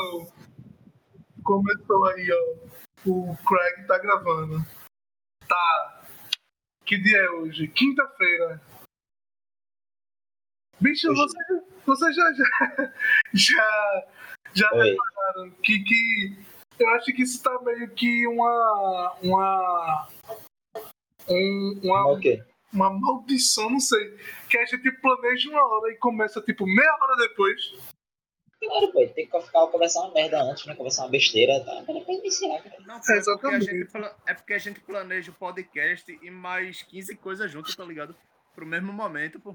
Então, começou aí, ó. O Craig tá gravando. Tá. Que dia é hoje? Quinta-feira. Bicho, Hoje- você, você já já já, já Oi. repararam que, que eu acho que isso tá meio que uma uma um- uma, Mas o quê? uma maldição, não sei. Que a gente planeja uma hora e começa tipo meia hora depois. Claro, pô, tem que ficar conversar uma merda antes, né? Conversar uma besteira, tá? Pra depois iniciar, cara. Não, pô, é, porque a Exatamente. gente, é porque a gente planeja o podcast e mais 15 coisas juntas, tá ligado? Pro mesmo momento, pô.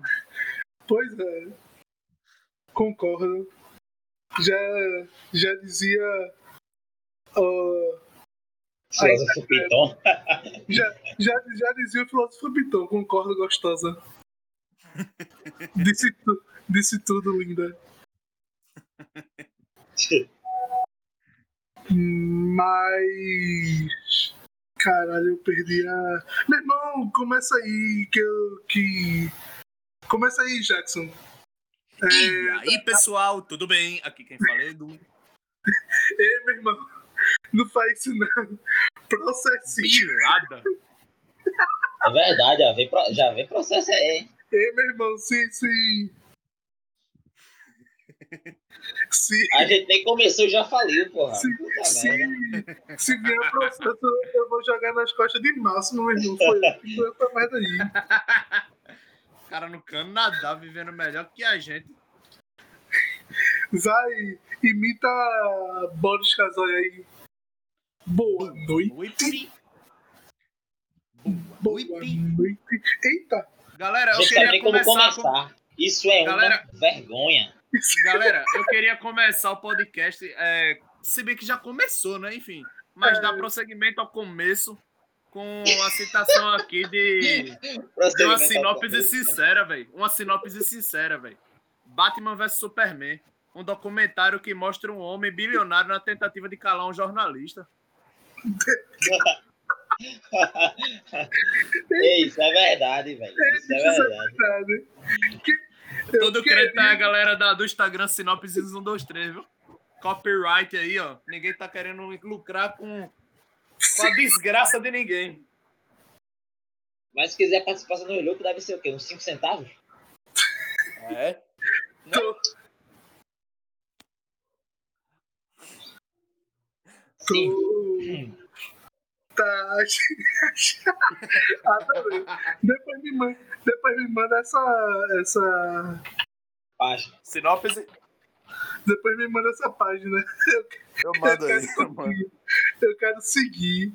Pois é. Concordo. Já, já dizia. ó, Filósofo Piton. já, já, já dizia o filósofo Piton, concordo, gostosa. Disse, tu, disse tudo, linda. Mas. Caralho, eu perdi a. Meu irmão, começa aí, que eu. Que... Começa aí, Jackson. É, E aí, pessoal, tudo bem? Aqui quem fala é Edu. Ei, meu irmão, não faz isso não. Processinho. Pilada. É verdade, já vem, pro- já vem processo aí. Ei, meu irmão, se. Se, se, A gente nem começou e já faliu, porra. Sim, Puta se, merda. se vier processo, eu vou jogar nas costas de máximo, meu irmão. Foi essa merda aí. O cara no Canadá vivendo melhor que a gente. Vai, imita Boris Casoy aí. Boa noite. Noite. Boa Noite. noite. Eita, Galera, eu queria como começar com... começar. Isso é Galera- uma vergonha. Galera, eu queria começar o podcast, é, se bem que já começou, né? Enfim, mas É. dar prosseguimento ao começo com a citação aqui de, de uma sinopse sincera, velho. Uma sinopse sincera, velho. Batman vs Superman, um documentário que mostra um homem bilionário na tentativa de calar um jornalista. Ei, isso é verdade, velho. Isso é verdade. Que- Todo crédito é a galera da- do Instagram Sinopse 123, viu? Copyright aí, ó. Ninguém tá querendo lucrar com, com a desgraça de ninguém. Mas se quiser participação no lucro, deve ser o quê? Uns 5 centavos? É. Tô- Sim. Adorei. Depois me manda, depois me manda essa, essa. Página. Sinopse, Depois me manda essa página. eu mando aí. Eu mando. Eu quero seguir.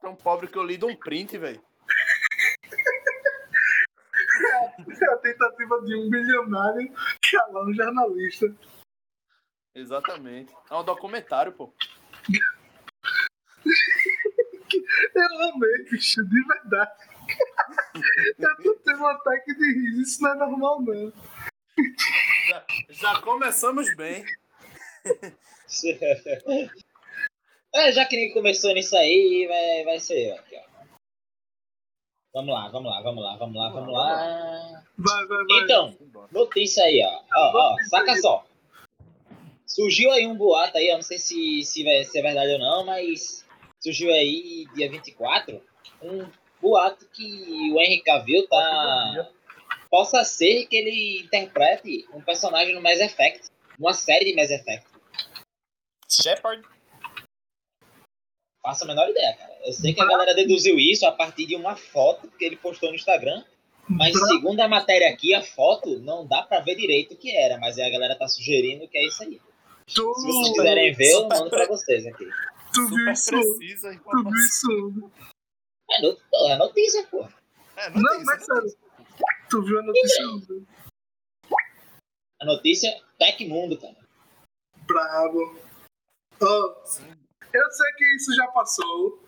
Tão pobre que eu li de um print, velho. a tentativa de um bilionário calar um jornalista. Exatamente. É um documentário, pô. Eu amei, bicho, de verdade. Eu tô tendo um ataque de riso, isso não é normal, não. Já, já começamos bem. É, já que ninguém começou nisso aí, vai, vai ser eu aqui, ó. Vamos lá, vamos lá, vamos lá, vamos lá, vamos lá. Vai, vai, vai. Então, notícia aí, ó. Ó, ó, saca só. Surgiu aí um boato aí, eu não sei se, se, vai, se é verdade ou não, mas surgiu aí dia 24 um boato que o Henry Cavill tá. Possa ser que ele interprete um personagem no Mass Effect. Uma série de Mass Effect. Shepard. Faço a menor ideia, cara. Eu sei que a galera deduziu isso a partir de uma foto que ele postou no Instagram. Mas segundo a matéria aqui, a foto não dá pra ver direito o que era. Mas aí a galera tá sugerindo que é isso aí. Se vocês quiserem ver, eu mando pra vocês aqui. Tu viu isso? precisa. viu isso? É, é notícia, pô. É, Não, notícia, mas notícia. sério. Tu viu a notícia? A notícia Tecmundo, cara. Bravo. Sim. eu sei que isso já passou.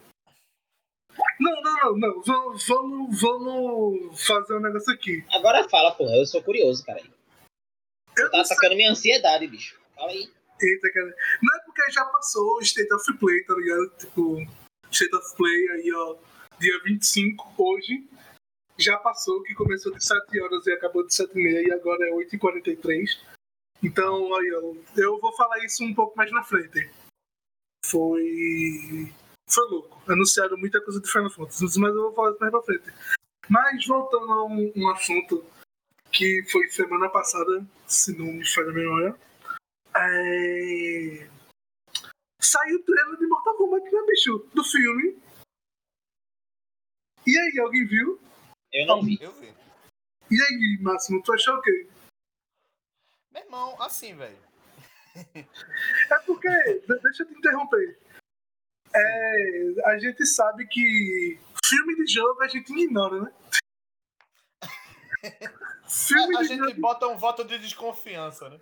Não, não, não, não. Vamos, vamos, vamos fazer um negócio aqui. Agora fala, porra. Eu sou curioso, cara. Eu Tá não sei. atacando minha ansiedade, bicho. Fala aí. Eita, cara. Não é porque já passou o State of Play, tá ligado? Tipo, State of Play aí, ó, dia 25, hoje. Já passou, que começou de 7 horas e acabou de 7 e meia, e agora é 8h43. Então, aí, eu, eu vou falar isso um pouco mais na frente. Foi. Foi louco. Anunciaram muita coisa de Final Fantasy, mas eu vou falar isso mais pra frente. Mas voltando a um, um assunto que foi semana passada, se não me falha a memória. É... Saiu o trailer de Mortal Kombat, né, bicho? Do filme. E aí, alguém viu? Eu não vi. Eu vi. E aí, Máximo, tu achou o quê? Meu irmão, assim, velho. É porque, de- deixa eu te interromper. É, a gente sabe que filme de jogo a gente ignora, né? filme A, a de gente jogo bota um voto de desconfiança, né?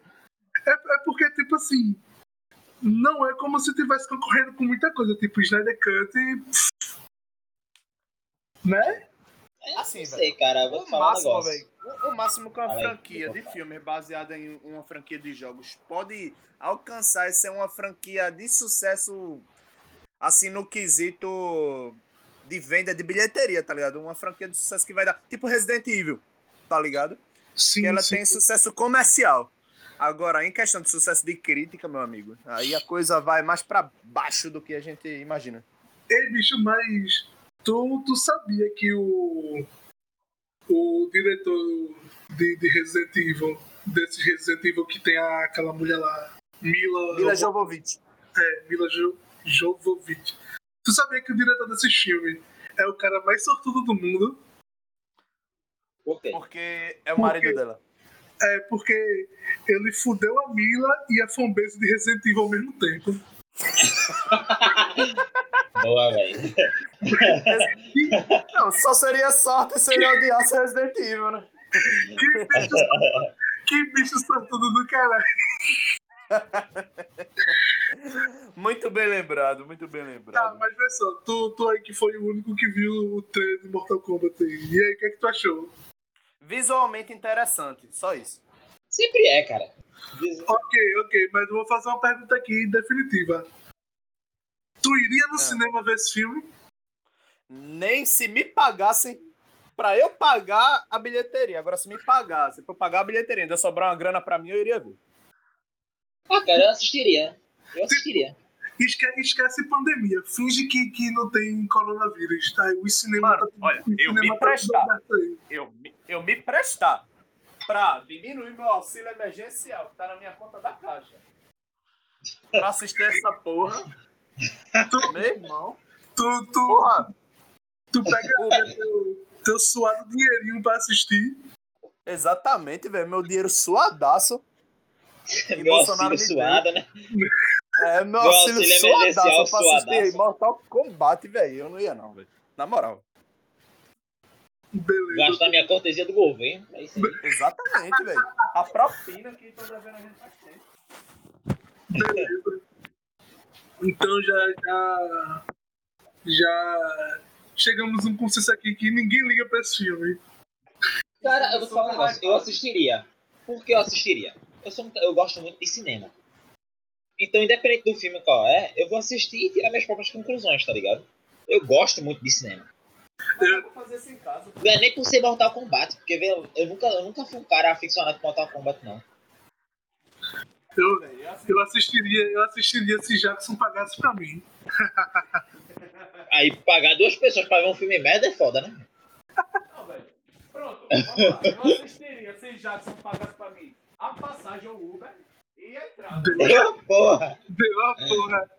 É, é porque, tipo assim, não é como se tivesse concorrendo com muita coisa, tipo Snyder Cut e. Né? Assim, não velho. sei, cara. Vou O falar um máximo, negócio. velho. O, o máximo que uma aí, franquia de filme baseada em uma franquia de jogos pode alcançar é ser uma franquia de sucesso, assim, no quesito de venda de bilheteria, tá ligado? Uma franquia de sucesso que vai dar. Tipo Resident Evil, tá ligado? Sim, que ela sim. tem sucesso comercial. Agora, em questão de sucesso de crítica, meu amigo, aí a coisa vai mais pra baixo do que a gente imagina. Ei, bicho, mas tu, tu sabia que o, o diretor de, de Resident Evil, desse Resident Evil que tem a- aquela mulher lá, Mila, Mila Jovovich. é, Mila jo, Jovovich. Tu sabia que o diretor desse filme é o cara mais sortudo do mundo? Por quê? Porque é o marido dela. É porque ele fudeu a Mila e a fanbase de Resident Evil ao mesmo tempo. Boa, velho. Não, só seria sorte se ele odiasse Resident Evil, né? Que bicho, que bicho sortudo do caralho. Muito bem lembrado, muito bem Tá, lembrado. mas vê só, tu, tu aí que foi o único que viu o trailer de Mortal Kombat aí. E aí, o que é que tu achou? Visualmente interessante, só isso. Sempre é, cara. Ok, ok, mas eu vou fazer uma pergunta aqui definitiva. Tu iria no Ah. cinema ver esse filme? Nem se me pagassem pra eu pagar a bilheteria. Agora, se me pagassem pra eu pagar a bilheteria, ainda sobrar uma grana pra mim, eu iria ver. Ah, cara, eu assistiria. Eu assistiria. Esque, esquece pandemia, finge que, que não tem coronavírus, tá? O cinema Mano, tá tudo- olha, o eu me tá prestar. Eu, me- eu me prestar pra diminuir meu auxílio emergencial, que tá na minha conta da caixa. Pra assistir essa porra. Meu irmão. Tu, tu, Porra, tu pega teu, teu suado dinheirinho pra assistir. exatamente, velho. Meu dinheiro suadaço. E Meu Bolsonaro auxílio suado, né? É, meu Meu auxílio, auxílio suadaço pra assistir suadaço. Mortal Kombat, velho. Eu não ia, não, velho. Na moral. Beleza. Gastar minha cortesia do governo. É isso aí. Exatamente, velho. A propina que estão devendo a gente faz tempo. Beleza. Então já, já. Já. Chegamos a um consenso aqui que ninguém liga pra esse filme. Cara, eu vou falar um negócio. Eu assistiria. Por que eu assistiria? Eu, sou, eu gosto muito de cinema. Então, independente do filme qual é, eu vou assistir e tirar minhas próprias conclusões, tá ligado? Eu gosto muito de cinema. Eu vou fazer isso em casa. Não é nem por ser Mortal Kombat, porque velho, eu nunca, eu nunca fui um cara aficionado por Mortal Kombat, não. Eu. Eu eu assistiria, eu assistiria se Jackson pagasse pra mim. Aí pagar duas pessoas pra ver um filme merda é foda, né? Não, velho. Pronto, vamos lá. Eu assistiria se Jackson pagasse pra mim a passagem ao Uber e a entrada. Eu, porra! Deu a porra.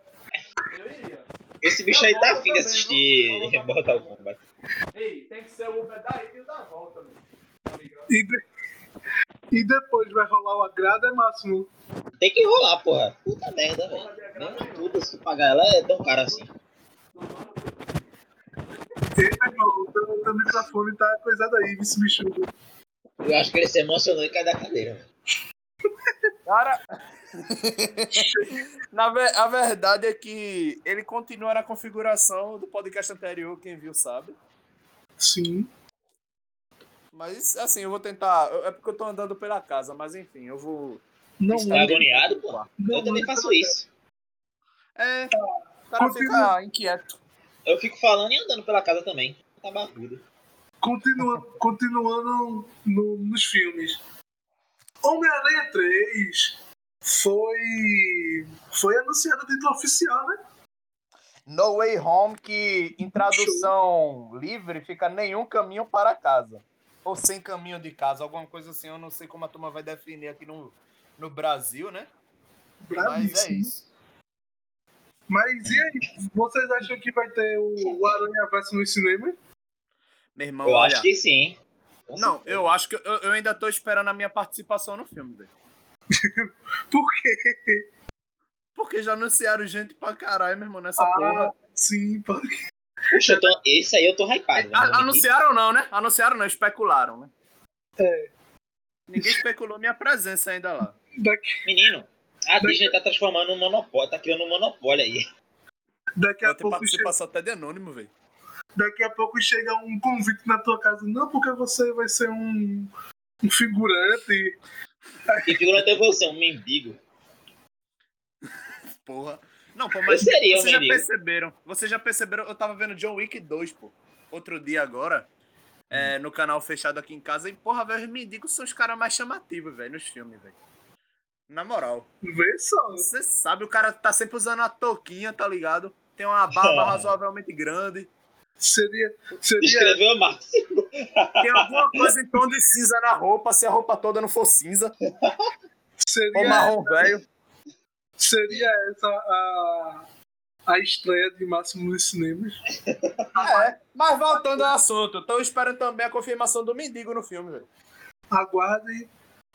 Eu iria. Esse bicho aí tá afim de assistir Mortal Kombat. Ei, tem que ser o Uber da ida e da volta, velho. Tá? E, de- e depois vai rolar o agrado, é máximo. Tem que rolar, porra. Puta merda, velho. Nem tudo, se pagar ela é tão caro assim. Ei, meu irmão, o teu, teu microfone tá coisado aí, esse bicho. Eu acho que ele se emocionou e cai da cadeira, velho. Cara. Na ve- a verdade é que ele continua na configuração do podcast anterior, quem viu sabe. Sim. Mas assim, eu vou tentar. É porque eu tô andando pela casa, mas enfim, eu vou. Não, Tá não, agoniado, pô? não, Eu também faço isso. É. O cara Continua. fica inquieto. Eu fico falando e andando pela casa também. Tá barbudo. Continua, continuando no- nos filmes. Homem-Aranha 3 foi. Foi anunciado a título oficial, né? No Way Home, que em tradução livre fica nenhum caminho para casa. Ou sem caminho de casa, alguma coisa assim. Eu não sei como a turma vai definir aqui no, no Brasil, né? Mas é Bravíssimo. isso. Mas e aí? Vocês acham que vai ter o, o Aranha Verso no cinema? Meu irmão, Eu olha. acho que sim. Não, eu acho que eu, eu ainda tô esperando a minha participação no filme, velho. Por quê? Porque já anunciaram gente pra caralho, meu irmão, nessa Ah, porra. sim, pô. Puxa, eu tô... esse aí eu tô hypado. A- né? anunciaram não, né? Anunciaram não, especularam, né? É. Ninguém especulou minha presença ainda lá. Daqui, Menino, a Disney tá transformando um monopólio, tá criando um monopólio aí. daqui, a ter pouco chega, participação até de anônimo, velho. daqui a pouco chega um convite na tua casa. Não, porque você vai ser um, um figurante. E figurante é você, um mendigo. Porra. Não, pô, mas seria vocês já perceberam. Vocês já perceberam, eu tava vendo John Wick 2, pô. Outro dia agora. é, no canal fechado aqui em casa. E, porra, velho, os mendigos são os caras mais chamativos, velho, nos filmes, velho. Na moral. Vê só. Você sabe, o cara tá sempre usando a touquinha, tá ligado? Tem uma barba razoavelmente grande. Seria. Seria. Escreveu máximo. Tem alguma coisa em tom de cinza na roupa, se a roupa toda não for cinza. Ou Seria, marrom velho. Seria essa a, a estreia de Máximo nos cinemas. É, mas voltando ao assunto, tô esperando também a confirmação do mendigo no filme, velho. Aguarde,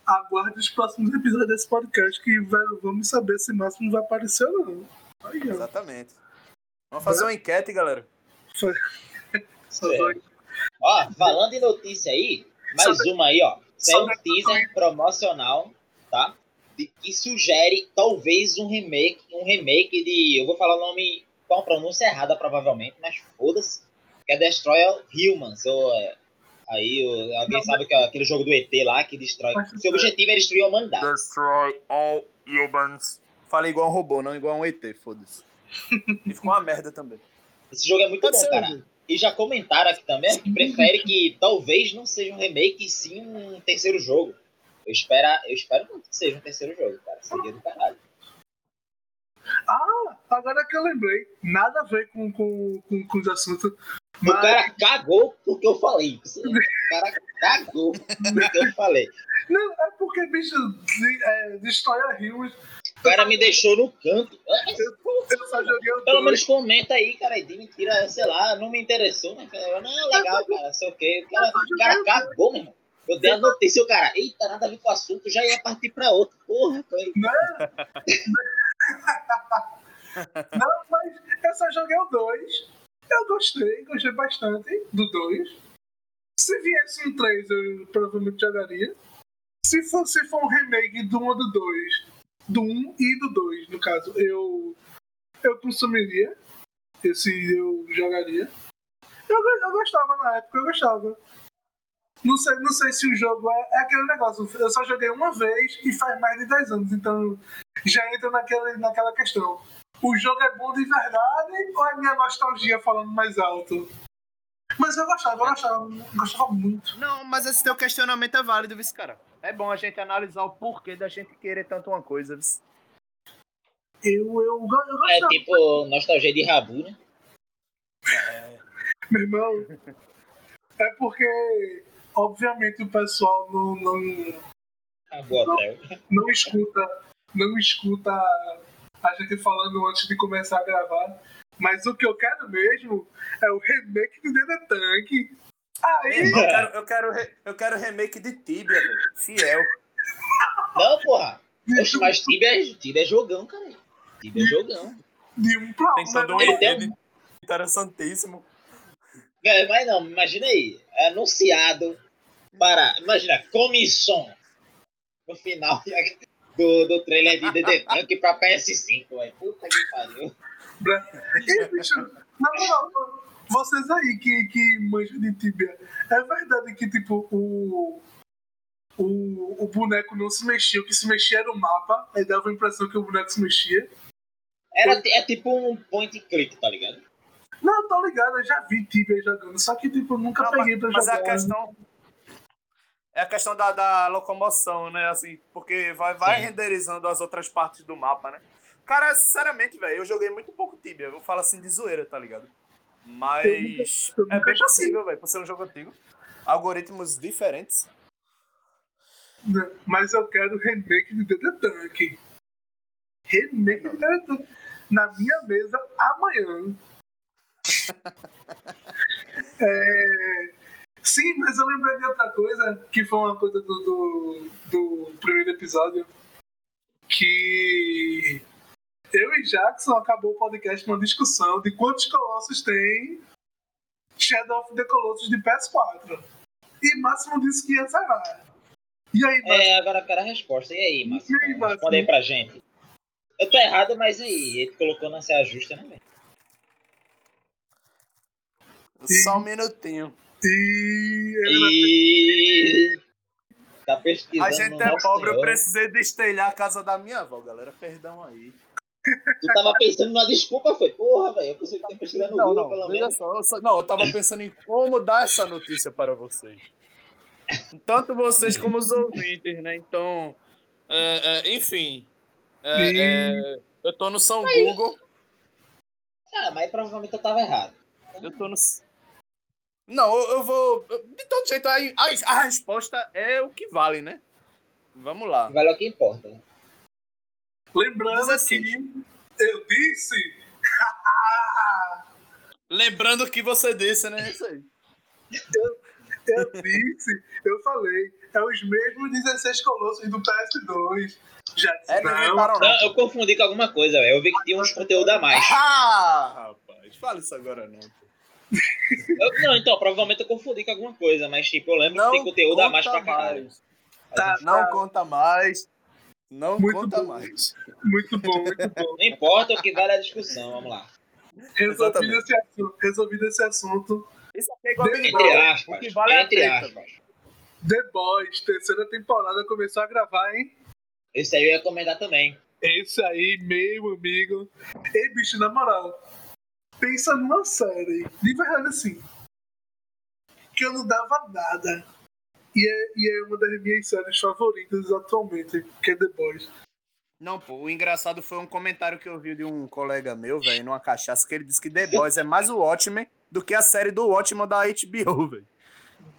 aguarde os próximos episódios desse podcast que vai, vamos saber se Máximo vai aparecer ou não. Aí. Exatamente. Vamos fazer uma enquete, galera. É. Ó, falando em notícia aí, mais Sabe- uma aí, ó. Saiu um teaser promocional, tá? De, que sugere talvez um remake, um remake de. Eu vou falar o nome com a pronúncia errada, provavelmente, mas foda-se. Que é Destroy All Humans. Ou, é, aí, o- alguém Não, sabe que é aquele jogo do ET lá que destrói. Seu objetivo é destruir a humanidade. Destroy all humans. Falei igual um robô, não igual um ET, foda-se. E ficou uma merda também. Esse jogo é muito Pode bom, cara. E já comentaram aqui também que prefere que talvez não seja um remake, e sim um terceiro jogo. Eu espero, eu espero muito que seja um terceiro jogo, cara. Seria do caralho. Ah, agora que eu lembrei, nada a ver com, com, com, com os assuntos. O Mas, cara cagou porque eu falei. O cara cagou porque eu falei. não, é porque, bicho, de, é, de história Rios, O cara me deixou no canto. eu só joguei o Pelo dois. menos comenta aí, cara. De mentira, sei lá, não me interessou, né? Eu, Não, legal, cara, sei o quê. O cara, o cara cagou, meu irmão. Eu dei a notícia, o cara, eita, nada a ver com o assunto, já ia partir pra outro. Porra, foi. Não, mas eu só joguei o 2. Eu gostei, gostei bastante do 2. Se viesse um 3, eu provavelmente jogaria. Se for, se for um remake do 1 ou do 2, do 1 e do 2, no caso, eu, eu consumiria. Esse eu jogaria. Eu, eu gostava na época, eu gostava. Não sei, não sei se o jogo é, é aquele negócio. Eu só joguei uma vez e faz mais de 10 anos, então já entra naquela, naquela questão. O jogo é bom de verdade ou é minha nostalgia falando mais alto? Mas eu gostava, eu gostava, gostava muito. Não, mas esse teu questionamento é válido, viu, cara? É bom a gente analisar o porquê da gente querer tanto uma coisa, viu? Eu, eu, eu É gostava, tipo nostalgia de Rabu, né? meu irmão. É porque, obviamente, o pessoal não, não, Hotel. não escuta, não escuta a gente falando antes de começar a gravar. Mas o que eu quero mesmo é o remake do Deda Tank. Aí, Eu quero, eu, quero, re- eu quero remake de Tibia, velho. Fiel. Não, porra. Oxe, mas Tibia é, Tibia é jogão, cara. Tibia é jogão. de um pra Tem todo um enredo interessantíssimo. É, Mas não, imagina aí. É anunciado para. Imagina, comissão. No final do, do trailer de DD Tank pra PS5, velho. Puta que pariu. E, bicho, na moral, vocês aí que, que manjam de Tibia, é verdade que, tipo, o, o, o boneco não se mexia, o que se mexia era o mapa, aí dava a impressão que o boneco se mexia. Era, é tipo um point click, tá ligado? Não, tô ligado, eu já vi Tibia jogando, só que, tipo, eu nunca Não, peguei pra mas, mas jogar. a questão. É a questão da, da locomoção, né? Assim, porque vai, vai Sim. renderizando as outras partes do mapa, né? Cara, sinceramente, velho, eu joguei muito pouco Tibia. Eu falo assim de zoeira, tá ligado? Mas é bem possível, velho, por ser um jogo antigo. Algoritmos diferentes. Mas eu quero remake de DD Tank. Remake de Tank. Na minha mesa amanhã. É, Sim, mas eu lembrei de outra coisa, que foi uma coisa do, do, do primeiro episódio. Que eu e Jackson acabou o podcast numa discussão de quantos colossos tem Shadow of the Colossus de PS4. E Máximo disse que ia zerar. E aí, Máximo? É, agora eu quero a resposta. E aí, Márcio? E aí, Márcio? Responde aí pra gente. Eu tô errado, mas e aí? Ele colocou não se ajusta, né, velho? Só um minutinho. E. Tá pesquisando. A gente no é pobre, eu precisei destelhar a casa da minha avó, galera. Perdão aí. Tu tava pensando numa desculpa, foi? Porra, velho. Eu pensei que tinha pesquisado no Não, Google, não, pelo menos. só, eu só- Não, eu tava pensando em como dar essa notícia para vocês. Tanto vocês como os ouvintes, né? Então, é, é, enfim. é, é, eu tô no São Google. Ah, mas provavelmente eu tava errado. Eu tô no. Não, eu, eu vou. De todo jeito, a, a, a resposta é o que vale, né? Vamos lá. Vale o que importa. Lembrando 16. que eu disse. Lembrando que você disse, né? Isso aí. eu disse, eu falei. É os mesmos 16 colossos do PS2. Já É, não não, inventaram, não. Não, eu confundi com alguma coisa, velho. Eu vi que tinha uns conteúdos a mais. Ah, rapaz, fala isso agora não. Eu- não, então, provavelmente eu confundi com alguma coisa, mas tipo, eu lembro Não que tem conteúdo a mais pra caralho. mais. Tá, Não tá. conta mais. Não Muito conta bom. mais. Muito bom, muito bom. Não importa o que vale a discussão, vamos lá. Resolvido esse, assunto, resolvido esse assunto. Isso aqui é igual Entre. O aspas. que vale a Entre treta. aspas. The Boys, terceira temporada, começou a gravar, hein? Esse aí eu ia comentar também. Esse aí, meu amigo. Ei, bicho, na moral, pensa numa série, de verdade assim, que eu não dava nada. E é, e é uma das minhas séries favoritas atualmente, que é The Boys. Não, pô, o engraçado foi um comentário que eu vi de um colega meu, velho, numa cachaça, que ele disse que The Boys é mais o Watchmen do que a série do Watchmen da HBO, velho.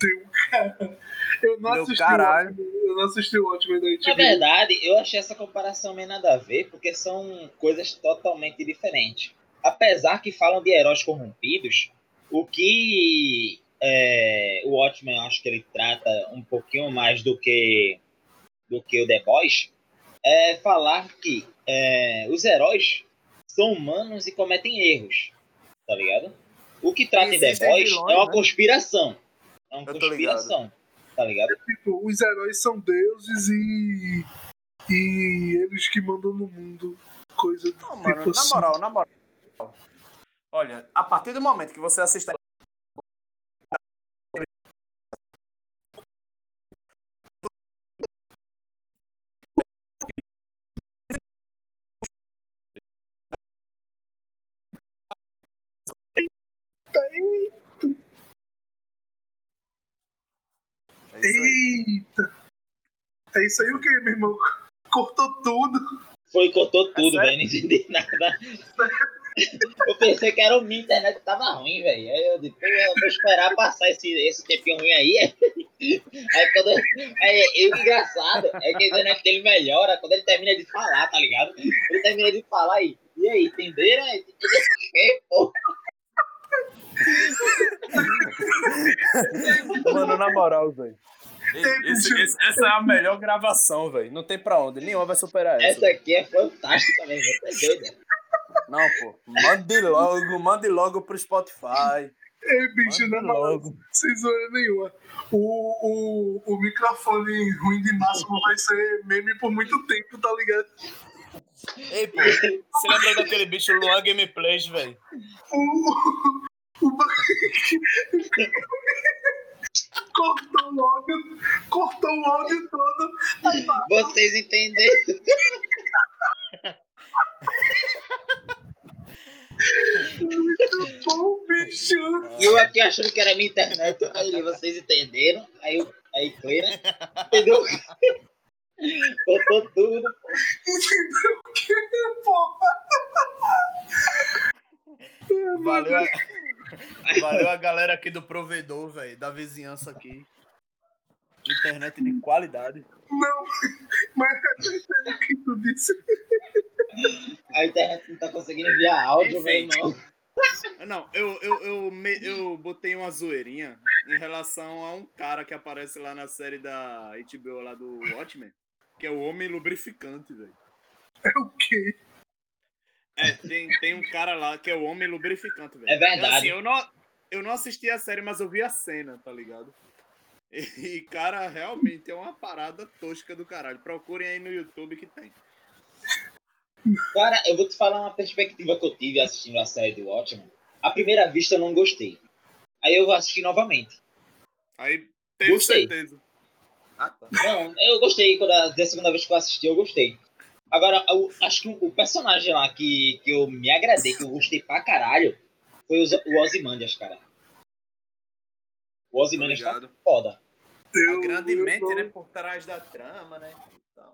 Deu, cara. Eu não Meu assisti caralho. o Watchmen, eu não assisti o Watchmen da Na HBO. verdade, eu achei essa comparação meio nada a ver, porque são coisas totalmente diferentes. Apesar que falam de heróis corrompidos, o que é, o Watchmen acho que ele trata um pouquinho mais do que do que o The Boys é falar que é, os heróis são humanos e cometem erros, tá ligado? O que trata em The Existem Boys vilões, é uma né? conspiração. É uma Eu conspiração, tá ligado? Tipo, os heróis são deuses e. E eles que mandam no mundo. Coisa do Não, tipo mano, na assim. moral, na moral. Olha, a partir do momento que você assiste. É isso aí. Eita! É isso aí o que, meu irmão? Cortou tudo. Foi, cortou tudo, sério? velho. Não entendi nada. Eu pensei que era o minha internet que tava ruim, velho. Aí eu disse, eu vou esperar passar esse, esse tempinho ruim aí. Aí quando. Aí, e o engraçado é que a internet dele melhora quando ele termina de falar, tá ligado? Ele termina de falar aí. E aí, entenderam? Mano, na moral, velho. Esse- esse- essa é a melhor gravação, velho. Não tem pra onde. Nenhuma vai superar essa. Essa aqui é fantástica, velho. Você é doido. Não, pô. Mande logo, mande logo pro Spotify. Ei, bicho, na moral, logo. sem zoeira nenhuma. O, o, o microfone ruim de máximo vai ser meme por muito tempo, tá ligado? Ei, pô. Você lembra daquele bicho Luan Gameplays, velho? O, o, cortou o áudio, cortou o áudio todo. Vocês entenderam? Muito bom, bicho. E eu aqui achando que era minha internet. Aí vocês entenderam. Aí Aí foi, né? Entendeu? Botou tudo. Entendeu o que, porra? Valeu a, valeu a galera aqui do provedor, velho, da vizinhança aqui. Internet de qualidade. Não, mas é o que tu disse. A internet não tá conseguindo enviar áudio, velho, não. Não, eu, eu, eu, me- eu botei uma zoeirinha em relação a um cara que aparece lá na série da HBO lá do Watchmen, que é o Homem Lubrificante, velho. É o quê? É, tem, tem um cara lá que é o Homem Lubrificante, velho. É verdade. Assim, eu, não, eu não assisti a série, mas eu vi a cena, tá ligado? E, cara, realmente é uma parada tosca do caralho. Procurem aí no YouTube que tem. Cara, eu vou te falar uma perspectiva que eu tive assistindo a série do Watchmen. À primeira vista eu não gostei. Aí eu assisti novamente. Aí tenho Gostei. certeza. Ah, tá. Não, eu gostei. Quando a, da segunda vez que eu assisti, eu gostei. Agora, eu acho que o, personagem lá que, que eu me agradei, que eu gostei pra caralho, foi o, o Ozymandias, cara. O Ozymandias tá foda. Eu, A grande mente, né? Por trás da trama, né? Então,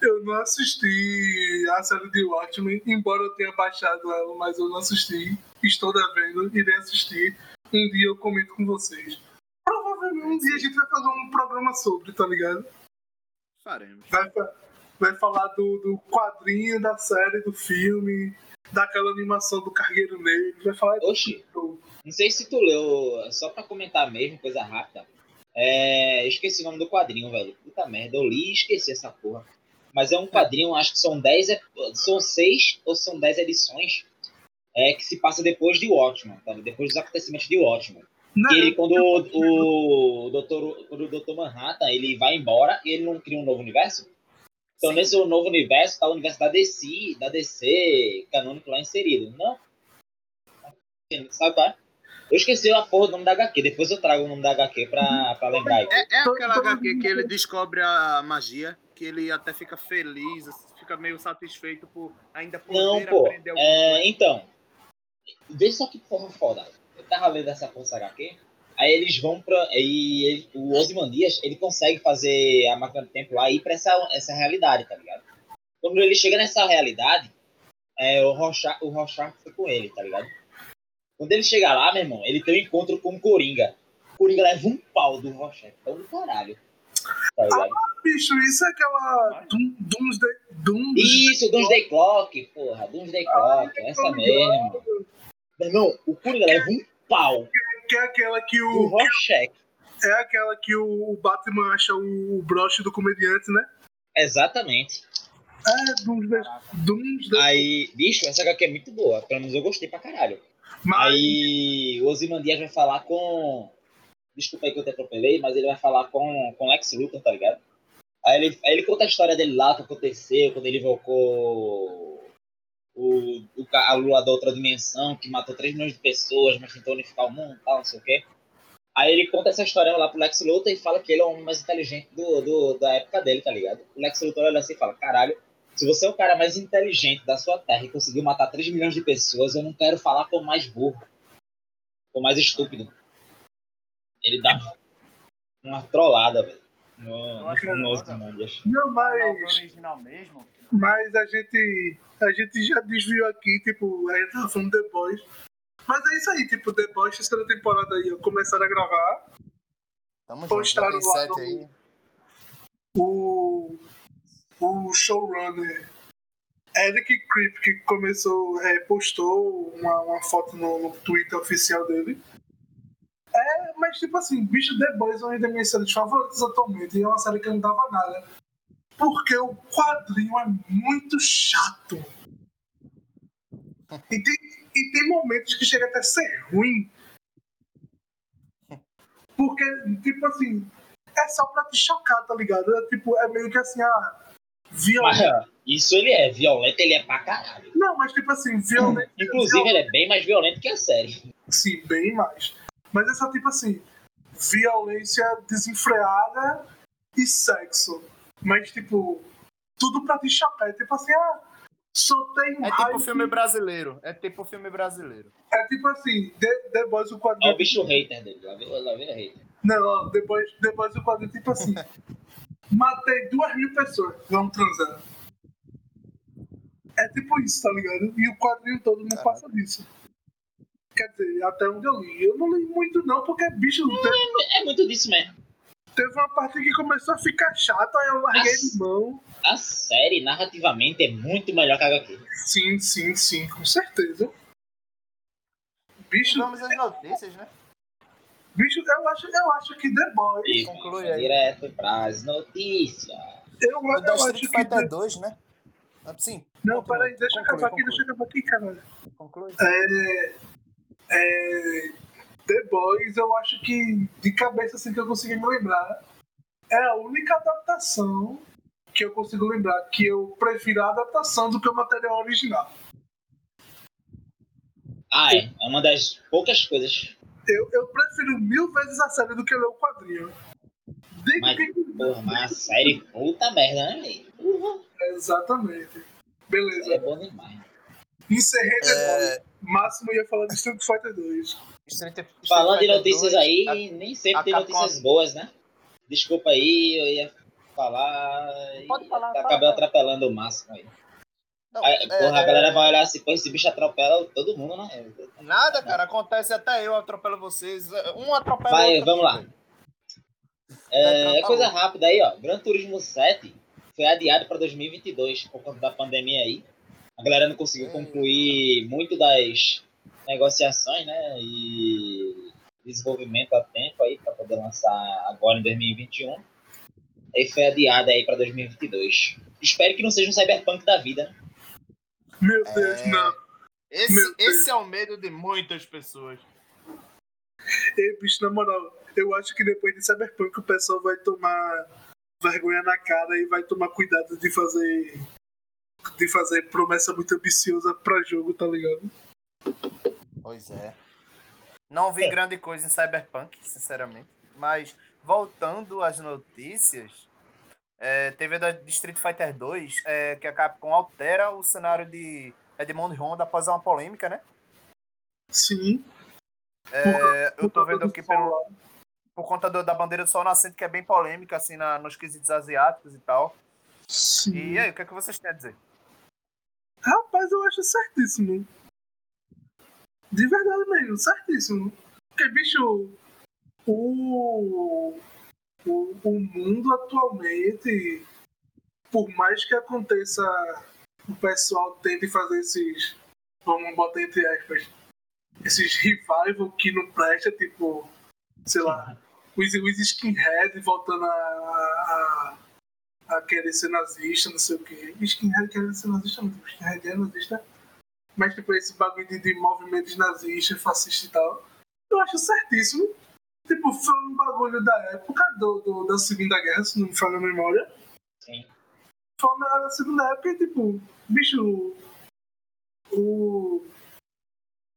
eu não assisti a série de Watchmen, embora eu tenha baixado ela, mas eu não assisti. Estou devendo, irei assistir. Um dia eu comento com vocês. Provavelmente um dia a gente vai fazer um programa sobre, tá ligado? faremos. Vai, vai falar do, do quadrinho, da série, do filme, daquela animação do Cargueiro Negro. Vai falar de Oxi, não sei se tu leu, só pra comentar mesmo, coisa rápida. É, esqueci o nome do quadrinho, velho. Puta merda, eu li e esqueci essa porra. Mas é um quadrinho, acho que são 10, ep- são 6 ou são 10 edições é, que se passa depois de Watchmen, tá? depois dos acontecimentos de Watchmen. Não, Que ele, quando o, o, doutor, o Dr. Manhattan ele vai embora e ele não cria um novo universo. Então, Sim. nesse novo universo, tá o universo da DC, da DC canônico lá inserido. Não? Sabe é? Eu esqueci a porra do nome da HQ. Depois eu trago o nome da HQ pra, pra lembrar aí. É, é aquela HQ que ele descobre a magia, que ele até fica feliz, fica meio satisfeito por ainda poder Não, pô. aprender alguma É, coisa. então, vê só que porra foda. Eu tava lendo essa porra dessa HQ. Aí eles vão pra. E ele- o Ozymandias, ele consegue fazer a máquina do tempo lá e ir pra essa, essa realidade, tá ligado? Quando ele chega nessa realidade, é, o Rorschach, o Rorschach foi com ele, tá ligado? Quando ele chega lá, meu irmão, ele tem um encontro com o Coringa. O Coringa leva um pau do Rorschach. Então do caralho. Tá ligado? Bicho, isso é aquela. Doom- Doomsday. Doomsday. Isso, Doomsday Clock, porra. Doomsday Clock, essa mesmo. Meu irmão, o Coringa leva um pau Que é aquela que do o. Rorschach. É aquela que o Batman acha o broche do comediante, né? Exatamente. É, Doomsday. Doomsday. Aí, bicho, essa HQ é muito boa. Pelo menos eu gostei pra caralho. Mas Aí o Ozymandias vai falar com. Desculpa aí que eu te atropelei, mas ele vai falar com, com Lex Luthor, tá ligado? Aí ele, aí ele conta a história dele lá, o que aconteceu, quando ele invocou o, o, a lua da outra dimensão, que matou 3 milhões de pessoas, mas tentou unificar o mundo e tal, não sei o quê. Aí ele conta essa história lá pro Lex Luthor e fala que ele é o homem mais inteligente do, do, da época dele, tá ligado? O Lex Luthor olha assim e fala, caralho, se você é o cara mais inteligente da sua terra e conseguiu matar 3 milhões de pessoas, eu não quero falar com o mais burro. Com o mais estúpido. Ele dá uma trollada, velho. No. Não, mas. original mesmo. Mas a gente. A gente já desviou aqui, tipo, a gente tava falando The Boys. Mas é isso aí, tipo, The Boys, terceira temporada aí, ó, começaram a gravar. Tamo Postaram junto, lá no- aí. O. O showrunner Eric Krip, que começou, é, postou uma, uma foto no, no Twitter oficial dele. É, mas tipo assim, bicho The Boys é uma das minhas séries favoritas atualmente. E é uma série que eu não dava nada. Porque o quadrinho é muito chato. E tem, e tem momentos que chega até a ser ruim. Porque, tipo assim, é só pra te chocar, tá ligado? É, tipo, é meio que assim, ah, violento. isso ele é violento, ele é pra caralho. Não, mas tipo assim, violento. Inclusive, ele é bem mais violento que a série. Sim, bem mais. Mas é só tipo assim, violência desenfreada e sexo. Mas, tipo, tudo pra te. É tipo assim, ah, soltei um É tipo filme brasileiro. É tipo filme brasileiro. É tipo assim, The, The Boys, o É o quadrinho. bicho hater dele. Lá vem, lá vem o hater. Não, ó, depois, depois o quadrinho, tipo assim. Matei duas mil pessoas, vamos transar. É tipo isso, tá ligado? E o quadrinho todo não passa disso. Quer dizer, até onde eu li. Eu não li muito não, porque bicho, teve, É muito disso mesmo. teve uma parte que começou a ficar chata, aí eu larguei de mão. A série, narrativamente, é muito melhor que a HQ. Sim, sim, sim, com certeza. E Bicho, vamos às notícias, né? Bicho, eu acho, eu acho que The Boys. E Conclui aí. direto pras notícias. Eu, O eu acho que. Fighter The... 2, né? Ah, Sim. Não, peraí, deixa eu Conclui, acabar aqui, deixa eu acabar aqui, caralho. Conclui. É, é, The Boys, eu acho que de cabeça assim que eu consegui me lembrar, é a única adaptação que eu consigo lembrar que eu prefiro a adaptação do que o material original. Ah, é. É uma das poucas coisas. Eu, eu prefiro mil vezes a série do que ler o quadrinho. Digo Mas- que. Porra, mas a série puta merda, né, velho? Porra, Exatamente. é Beleza. bom demais. Encerrei. É, Máximo ia falar de Street Fighter 2. Street, Street Falando de notícias 2, aí, a- nem sempre tem Capcom- notícias boas, né? Desculpa aí, eu ia falar. e Pode falar, fala, Acabei fala. atropelando o máximo aí. Não, Aí, é, porra, a é, galera vai olhar assim, pô, esse bicho atropela todo mundo, né? Nada, cara, acontece até eu atropelo vocês. Um atropela Vai, outro. vamos lá. É, tá coisa rápida aí, ó. Gran Turismo 7 foi adiado para 2022 por conta da pandemia aí. A galera não conseguiu Hum. concluir muito das negociações, né? E desenvolvimento a tempo aí para poder lançar agora em 2021. Aí foi adiado aí para 2022. Espero que não seja um cyberpunk da vida, né? Meu Deus, É. não. Esse, Deus. esse é o medo de muitas pessoas. Ei, bicho, na moral, eu acho que depois de Cyberpunk o pessoal vai tomar vergonha na cara e vai tomar cuidado de fazer. de fazer promessa muito ambiciosa pra jogo, tá ligado? Pois é. Não vi É. grande coisa em Cyberpunk, sinceramente. Mas, voltando às notícias, é, teve a da Street Fighter 2, é, que a Capcom altera o cenário de Edmond Honda após uma polêmica, né? Sim. É, eu tô vendo aqui pelo, por conta do- da bandeira do sol nascente, que é bem polêmica, assim, na, nos quesitos asiáticos e tal. Sim. E aí, o que, é que vocês têm a dizer? Rapaz, eu acho certíssimo. De verdade mesmo, certíssimo. Porque, bicho, o, o, o mundo atualmente, por mais que aconteça, o pessoal tente fazer esses, vamos botar entre aspas, esses revival que não presta, tipo, sei lá, os, os skinhead voltando a, a, a querer ser nazista, não sei o quê. Skinhead querendo ser nazista, não, tipo, skinhead é nazista. Mas, tipo, esse bagulho de, de movimentos nazistas, fascistas e tal, eu acho certíssimo. Tipo, foi um bagulho da época do, do- da Segunda Guerra, se não me falha a memória. Sim. Foi na Segunda época e, tipo, bicho, o...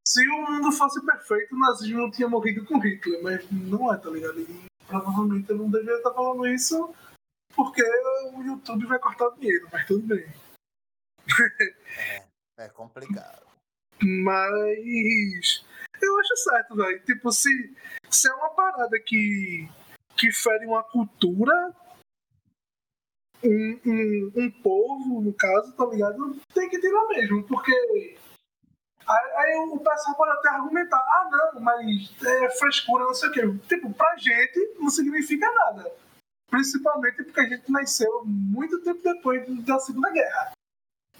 Se o mundo fosse perfeito, o nazismo não tinha morrido com Hitler, mas não é, tá ligado? E provavelmente eu não deveria estar falando isso porque o YouTube vai cortar dinheiro, mas tudo bem. É complicado. Mas eu acho certo, velho. Tipo, se, se é uma parada que, que fere uma cultura, um, um, um povo, no caso, tá ligado? Tem que tirar mesmo, porque. Aí, o pessoal pode até argumentar, ah não, mas é frescura, não sei o quê. Tipo, pra gente não significa nada. Principalmente porque a gente nasceu muito tempo depois da Segunda Guerra.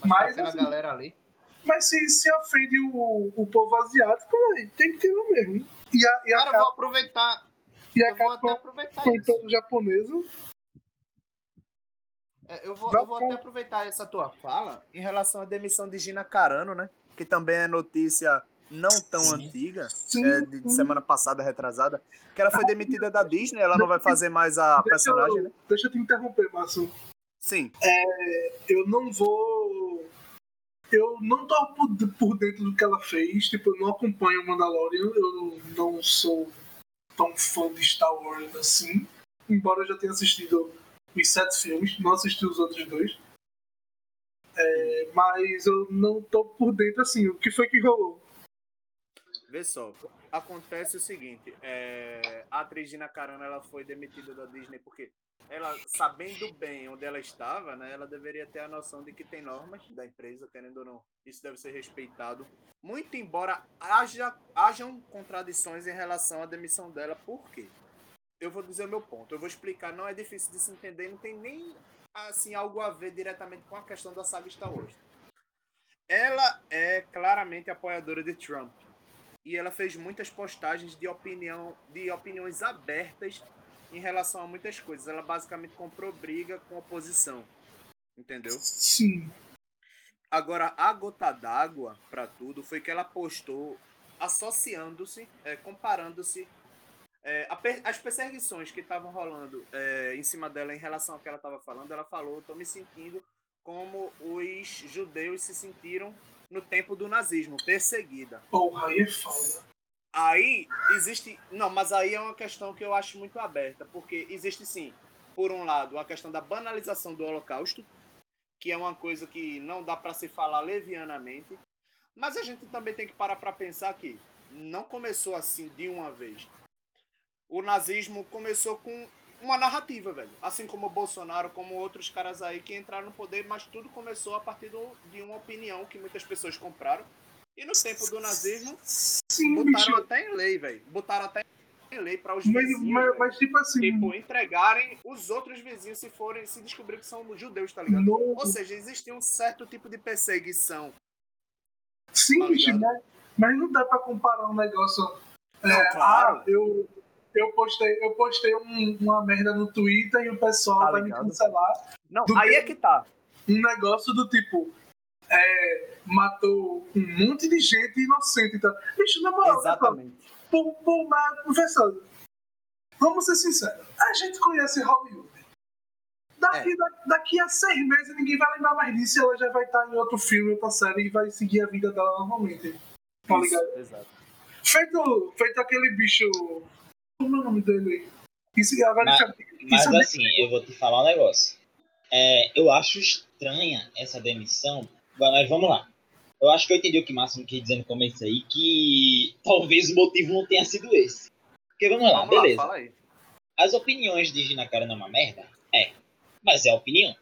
Mas, assim, galera ali. mas se, se ofende o, o povo asiático, tem que ter mesmo. E a, e a, Cara, vou aproveitar. e a Eu vou até Capcom aproveitar isso. japonesa. É, Eu vou, eu vou até aproveitar essa tua fala em relação à demissão de Gina Carano, né? Que também é notícia não tão Sim. antiga, Sim, é, de, semana passada, retrasada, que ela foi demitida da Disney, ela não vai fazer mais a Deixa personagem, né? eu, deixa eu te interromper, Márcio. Sim. Eu não vou. Eu não tô por, dentro do que ela fez. Tipo, eu não acompanho o Mandalorian. Eu não sou tão fã de Star Wars assim. Embora eu já tenha assistido os sete filmes, não assisti os outros dois. É, mas eu não tô por dentro assim. O que foi que rolou? Vê só, acontece o seguinte, é, a atriz Gina Carano ela foi demitida da Disney porque ela, sabendo bem onde ela estava, né, ela deveria ter a noção de que tem normas da empresa, querendo ou não, isso deve ser respeitado. Muito embora haja, hajam contradições em relação à demissão dela, por quê? Eu vou dizer o meu ponto, eu vou explicar, não é difícil de se entender, não tem nem assim algo a ver diretamente com a questão da saga Wars. Ela é claramente apoiadora de Trump e ela fez muitas postagens de opinião, de opiniões abertas em relação a muitas coisas. Ela basicamente comprou briga com a oposição. Entendeu? Sim. Agora, a gota d'água para tudo foi que ela postou associando-se, é, comparando-se é, as perseguições que estavam rolando é, em cima dela em relação ao que ela estava falando. Ela falou: estou me sentindo como os judeus se sentiram no tempo do nazismo, perseguida. Porra, aí é foda. Aí existe. Não, mas aí é uma questão que eu acho muito aberta, porque existe sim, por um lado, a questão da banalização do Holocausto, que é uma coisa que não dá para se falar levianamente, mas a gente também tem que parar para pensar que não começou assim de uma vez. O nazismo começou com uma narrativa, velho. Assim como o Bolsonaro, como outros caras aí que entraram no poder, mas tudo começou a partir do, de uma opinião que muitas pessoas compraram. E no tempo do nazismo, Sim, botaram bicho. até em lei, velho. Botaram até em lei para os mas, vizinhos. Mas, mas, tipo assim. Tipo, entregarem os outros vizinhos se forem, se descobrir que são judeus, tá ligado? Ou seja, existia um certo tipo de perseguição. Sim, tá bicho, mas, mas não dá para comparar um negócio. Não, é, claro. Ah, eu, eu postei, eu postei um, uma merda no Twitter e o pessoal tá vai me cancelar. Não, aí é que tá. Um negócio do tipo. É, matou um monte de gente inocente. Então, bicho, na moral, Exatamente. Por, por, professor, vamos ser sinceros. A gente conhece Hollywood. Daqui, é. daqui a seis meses ninguém vai lembrar mais disso. Ela já vai estar em outro filme, outra série e vai seguir a vida dela normalmente. Tá ligado? Exato. Feito, feito aquele bicho como é o nome dele? Isso, agora mas, mas assim, eu vou te falar um negócio. É, eu acho estranha essa demissão, mas vamos lá. Eu acho que eu entendi o que o Máximo quis dizer no começo aí, que talvez o motivo não tenha sido esse. Porque vamos lá, vamos beleza. Lá, As opiniões de Gina Cara não é uma merda? É. Mas é opinião.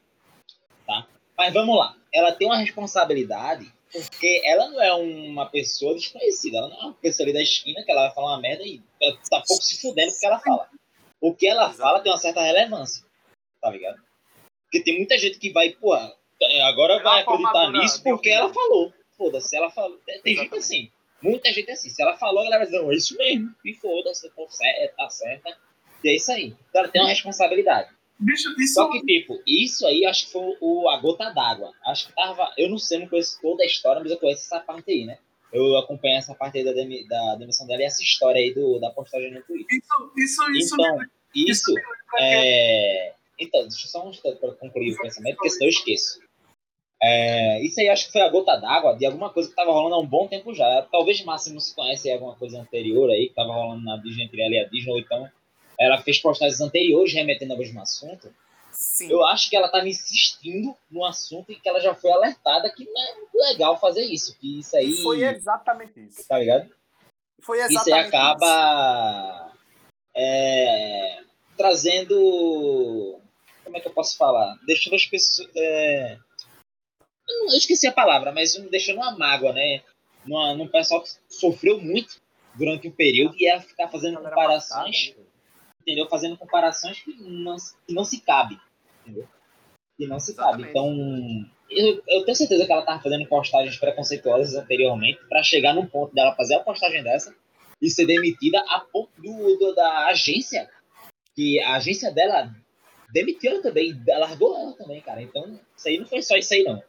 Tá? Mas vamos lá. Ela tem uma responsabilidade porque ela não é uma pessoa desconhecida, ela não é uma pessoa ali da esquina que ela vai falar uma merda e tá pouco se fudendo porque ela fala. O que ela fala tem uma certa relevância, tá ligado? Porque tem muita gente que vai, pô, é, agora vai acreditar nisso porque ela falou. Foda-se, ela falou. Tem gente assim, muita gente assim. Se ela falou, a galera vai dizer, é isso mesmo, e foda-se, tá tá certa. E é isso aí. Então ela tem uma responsabilidade. Bicho, isso... Só que, tipo, isso aí acho que foi o, a gota d'água. Acho que tava. Eu não sei, não conheço toda a história, mas eu conheço essa parte aí, né? Eu acompanho essa parte aí da, demi, da demissão dela e essa história aí do, da postagem no Twitter. Isso, isso, isso. Então, isso. isso é... Então, deixa eu só um para concluir o pensamento, porque senão eu esqueço. É, isso aí acho que foi a gota d'água de alguma coisa que estava rolando há um bom tempo já. Talvez Máximo se conhece alguma coisa anterior aí, que estava rolando na Disney entre ela e a Disney, ou então ela fez postagens anteriores remetendo ao mesmo assunto. Sim. Eu acho que ela estava insistindo no assunto e que ela já foi alertada que não é legal fazer isso. Que isso aí. Foi exatamente isso. Tá ligado? Foi exatamente isso aí acaba é, trazendo. Como é que eu posso falar? Deixando as pessoas. É, eu esqueci a palavra, mas deixando uma mágoa, né? Numa, num pessoal que sofreu muito durante um período e ela ficar fazendo comparações entendeu? Fazendo comparações que não, que não se cabe, entendeu? Que não se Exatamente. cabe. Então, eu, eu, tenho certeza que ela estava fazendo postagens preconceituosas anteriormente para chegar no ponto dela fazer a postagem dessa e ser demitida a ponto do, do, da agência, que a agência dela demitiu ela também, largou ela também, cara. Então, isso aí não foi só isso aí, não.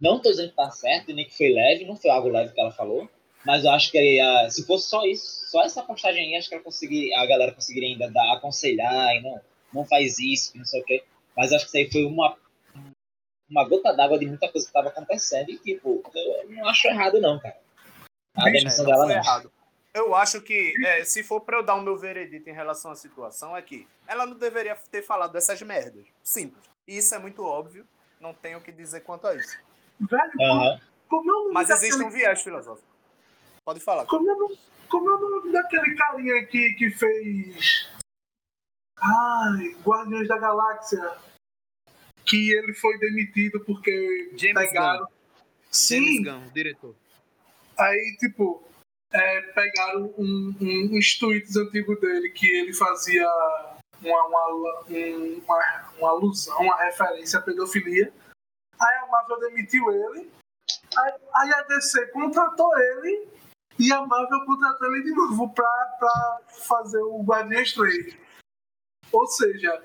Não tô dizendo que tá certo, nem que foi leve, não foi algo leve que ela falou, mas eu acho que uh, se fosse só isso, só essa postagem aí, acho que ela consegui, a galera conseguiria ainda dar, aconselhar e não, não faz isso, não sei o quê. Mas acho que isso aí foi uma, uma gota d'água de muita coisa que estava acontecendo. E, tipo, eu não acho errado, não, cara. A demissão é, dela não. Errado. Eu acho que, é, se for para eu dar o meu veredito em relação à situação, é que ela não deveria ter falado dessas merdas. Simples. E isso é muito óbvio. Não tenho o que dizer quanto a isso. Velho, uhum. como, como Mas existe um viés filosófico. Pode falar. Como é o nome- como é o nome daquele carinha que, que fez. Ai, Guardiões da Galáxia. Que ele foi demitido porque James pegaram. Sim, James Gunn, o diretor. aí, tipo, é, pegaram um, um, uns tweets antigos dele que ele fazia uma, uma, um- uma, uma alusão, uma referência à pedofilia. Aí a Marvel demitiu ele. Aí, aí a DC contratou ele e a Marvel contratou ele de novo pra, pra fazer o Guardiões 3. Ou seja,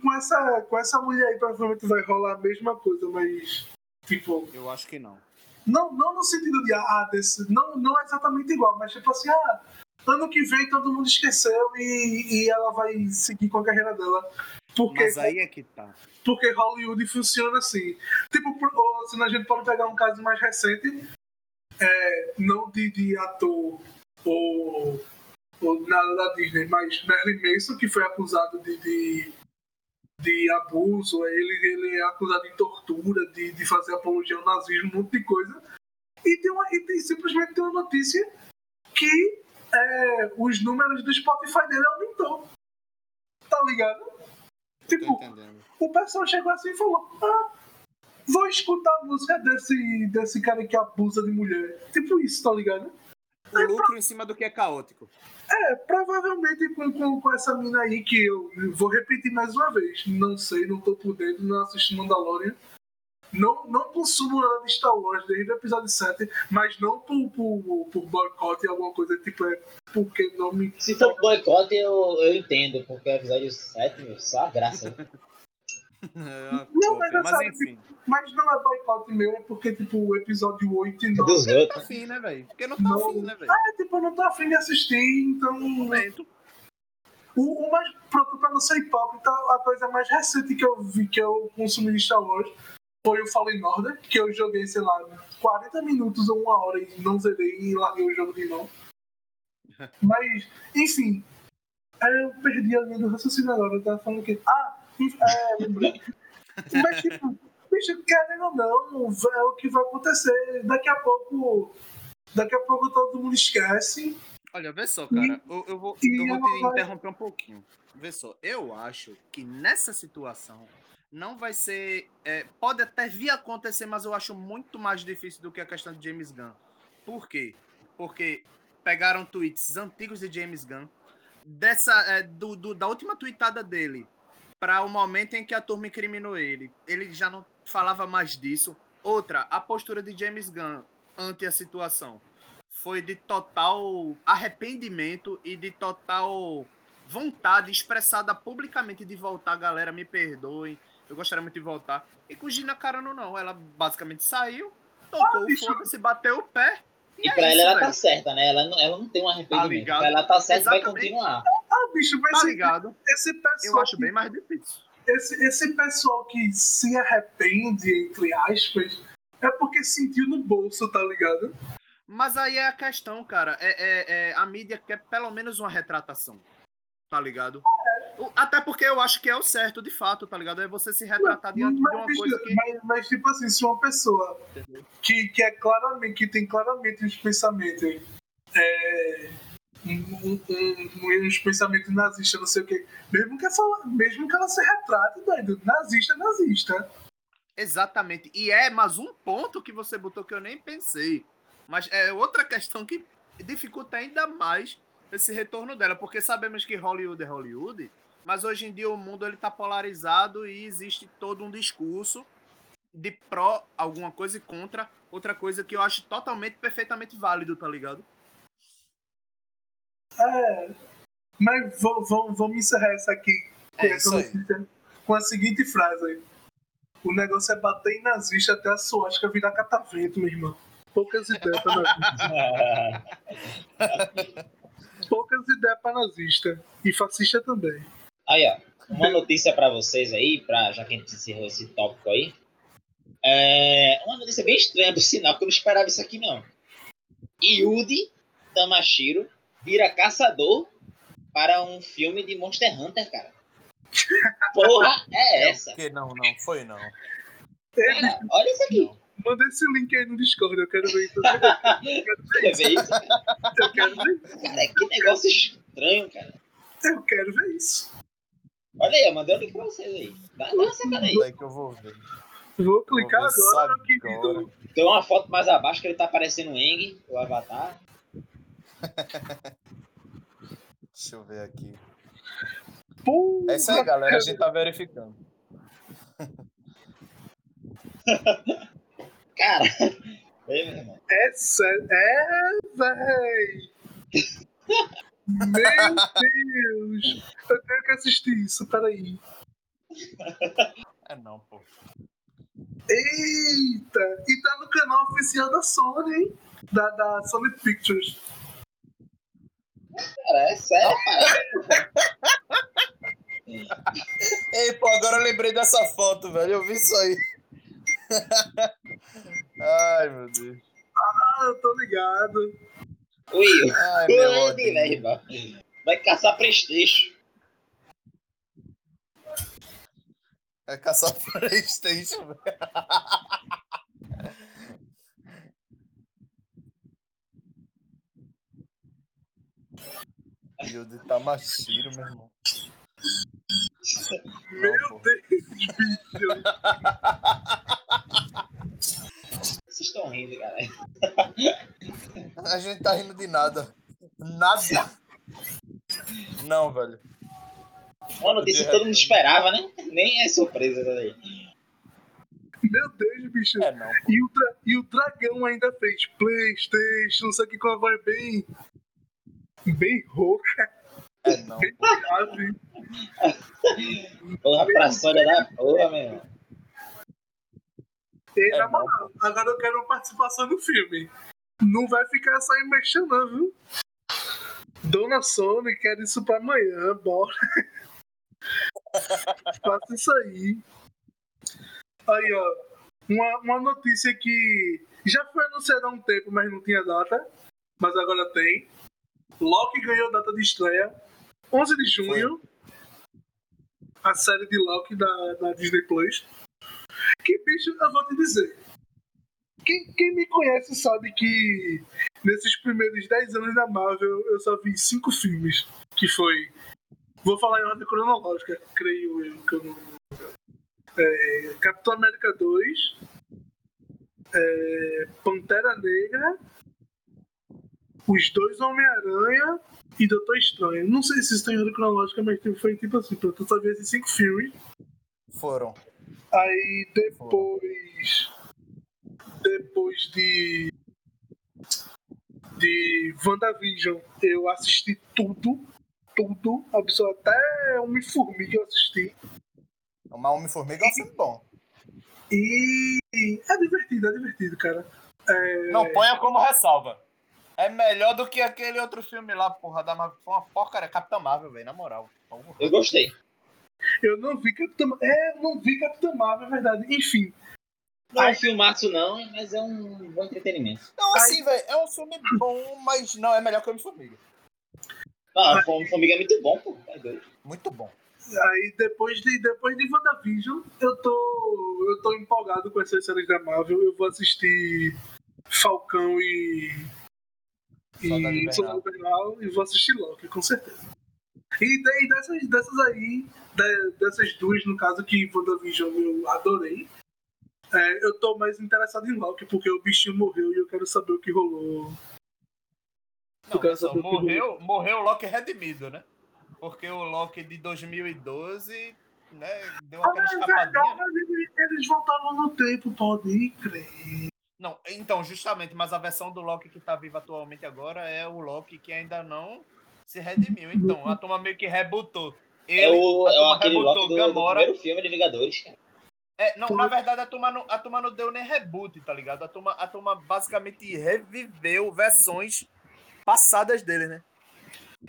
com, essa, com essa mulher aí provavelmente vai rolar a mesma coisa, mas tipo. Eu acho que não. Não, não no sentido de ah, desse, não, não é exatamente igual, mas tipo assim, ah, ano que vem todo mundo esqueceu e, e ela vai seguir com a carreira dela. Porque, Mas aí é que tá. porque Hollywood funciona assim. Tipo, se a gente pode pegar um caso mais recente, é, não de, de ator ou, ou nada da Disney, mas Merlin Mason, que foi acusado de, de, de abuso, ele, ele é acusado de tortura, de, de fazer apologia ao nazismo, um monte de coisa. E, tem uma, e tem, simplesmente tem uma notícia que é, os números do Spotify dele aumentou. Tá ligado? Tipo, o pessoal chegou assim e falou: Ah, vou escutar a música desse, desse cara que abusa de mulher. Tipo isso, tá ligado? O lucro em cima do que é caótico. É, provavelmente com, com, com essa mina aí que eu vou repetir mais uma vez. Não sei, não tô por dentro, não assisti Mandalorian. Não, não consumo nada de Star Wars desde o episódio 7, mas não por, por, por boicote e alguma coisa, tipo, é porque não me. Se for boicote, eu, eu entendo, porque o episódio 7, meu, só a graça. Não, mas mas, é sabe, enfim. Mas não é boicote meu, é porque, tipo, o episódio 8 e É 9 dos Tá outros. afim, né, velho? Porque não tá Não. afim, né, velho? é, tipo, eu não tô afim de assistir, então. Momento. O, o mais pronto pra não ser hipócrita, a coisa mais recente que eu vi que eu consumi de Star Wars foi o Fallen Order, que eu joguei, sei lá, 40 minutos ou uma hora e não zerei e larguei o jogo de novo. Mas, enfim, aí eu perdi a linha do raciocínio agora, eu tava falando que. Ah, é, lembrei. Mas, tipo, bicho, querendo ou não, é o que vai acontecer. Daqui a pouco. Daqui a pouco todo mundo esquece. Olha, vê só, cara. Eu, eu vou, eu vou te vai- interromper um pouquinho. Vê só, eu acho que nessa situação não vai ser. é, pode até vir a acontecer, mas eu acho muito mais difícil do que a questão de James Gunn. Por quê? Porque pegaram tweets antigos de James Gunn, dessa, é, do, do- da última tweetada dele, para o momento em que a turma incriminou ele. Ele já não falava mais disso. Outra, a postura de James Gunn ante a situação foi de total arrependimento e de total vontade expressada publicamente de voltar. Galera, me perdoem, eu gostaria muito de voltar. E com Gina Carano, não. Ela basicamente saiu, tocou o bicho. foda-se, bateu o pé. E é pra ela, isso, ela velho. tá certa, né? Ela não, ela não tem um arrependimento. ligado? pra ela tá certa e vai continuar. Ah, bicho, mas Tá esse, ligado? esse pessoal. Eu acho que- bem mais difícil. esse, esse pessoal que se arrepende, entre aspas, é porque sentiu no bolso, tá ligado? Mas aí é a questão, cara. É, é- é- a mídia quer pelo menos uma retratação. Tá ligado? O- Até porque eu acho que é o certo, de fato, tá ligado? É você se retratar diante de Mas, uma bicho, coisa que. mas, mas, tipo assim, se uma pessoa que, que é claramente, que tem claramente os pensamentos. É, um, um, um- uns pensamentos nazistas, não sei o quê. Mesmo que, essa, mesmo que ela se retrate, doido, nazista é nazista. Exatamente. E é mais um ponto que você botou que eu nem pensei. Mas é outra questão que dificulta ainda mais esse retorno dela, porque sabemos que Hollywood é Hollywood, mas hoje em dia o mundo ele tá polarizado e existe todo um discurso de pró alguma coisa e contra outra coisa que eu acho totalmente perfeitamente válido, tá ligado? É, mas vou- vou- vamos encerrar essa aqui com, É isso com a seguinte frase aí. O negócio é bater em nazista até a suástica virar catavento, meu irmão. Poucas ideias pra nazista. Poucas ideias pra nazista. E fascista também. Aí, ó, uma notícia pra vocês aí, pra, já que a gente encerrou esse tópico aí. É uma notícia bem estranha, por sinal, porque eu não esperava isso aqui, não. Yudi Tamashiro vira caçador para um filme de Monster Hunter, cara. Porra, é essa? Que não, não, foi não. Cara, olha isso aqui. manda esse link aí no Discord, eu quero ver isso. Eu quero ver isso? Eu quero ver isso. Cara, que negócio estranho, cara. Eu quero ver isso. Olha aí, eu mandei o link pra vocês aí. Dá, dá uma sacada aí. Que eu vou ver. Vou clicar Vou agora querido. Tem uma foto mais abaixo que ele tá aparecendo o Eng, o Avatar. Deixa eu ver aqui. É isso aí, galera. A gente tá verificando. Cara. É sério. É, véi. Meu Deus. Eu tenho que assistir isso, peraí. É não, pô. Eita! E tá no canal oficial da Sony, hein? Da, da Sony Pictures. Cara, é sério, cara. Ei, pô, agora eu lembrei dessa foto, velho. Eu vi isso aí. Ai, meu Deus. Ah, eu tô ligado. Ui, Ai, meu ódio. velho. Vai caçar Prestige. É caçar Playstation, velho. Yudi Tamashiro, meu irmão. Meu. Deus. Vocês estão rindo, cara. A gente tá rindo de nada. Nada. Não, velho. Uma notícia que todo mundo esperava, né? Nem é surpresa isso aí. Meu Deus, bicho. É não. E o, e o dragão ainda fez Playstation, não sei o que com a voz bem. bem rouca, É não. bem grave. Porra pra Sônia da porra, meu irmão. E, É agora eu quero uma participação no filme. Não vai ficar só em mexer, não, viu? Dona Sony quer isso pra amanhã, bora. Faça isso aí. Aí, ó. Uma, uma notícia que já foi anunciada há um tempo, mas não tinha data. Mas agora tem. Loki ganhou data de estreia. 11 de junho. A série de Loki da, da Disney Plus. Que bicho, eu vou te dizer. Quem, quem me conhece sabe que nesses primeiros 10 anos da Marvel eu só vi cinco filmes. Que foi. Vou falar em ordem cronológica, creio eu. Que eu não... é, Capitão América 2. é, Pantera Negra. Os dois Homem-Aranha e Doutor Estranho. Não sei se isso tem ordem cronológica, mas foi tipo assim, eu só vi esses cinco filmes. Foram. Aí depois. Depois de. De WandaVision, eu assisti tudo. Tudo. Até Homem-Formiga eu assisti. Uma Homem-Formiga é um filme bom. E. É divertido, é divertido, cara. É, Não ponha como ressalva. É melhor do que aquele outro filme lá, porra, da Marvel. Foi uma porcaria. Capitão Marvel, velho, na moral. Porra. Eu gostei. Eu não vi Capitão. É, eu não vi Capitão Marvel, é verdade. Enfim. Não é um filmaço, não, mas é um bom entretenimento. Não, assim, velho, é um filme bom, mas não é melhor que Homem-Formiga. Ah, o Formiga é muito bom, pô. É doido. Muito bom. Aí depois de, depois de WandaVision, eu tô. Eu tô empolgado com essas séries da Marvel. Eu vou assistir Falcão e. Soldado E Invernal. Soldado Invernal e vou assistir Loki, com certeza. E daí dessas, dessas aí, de- dessas duas, no caso que WandaVision eu adorei. é, eu tô mais interessado em Loki, porque o bichinho morreu e eu quero saber o que rolou. Não, Eu quero pessoal, saber o que morreu, morreu o Loki redimido, né? Porque o Loki de 2012, né, deu Ah, aquela é escapadinha. verdade, eles- voltavam no tempo, pode crer. Não, então, justamente, mas a versão do Loki que tá vivo atualmente agora é o Loki que ainda não se redimiu. Então, a turma meio que rebutou. É, Ele, o, a é aquele rebutou Loki do, do primeiro filme de Vingadores, cara. É, não, na verdade, a turma, não, a turma não deu nem reboot, tá ligado? A turma, a turma basicamente reviveu versões passadas dele, né?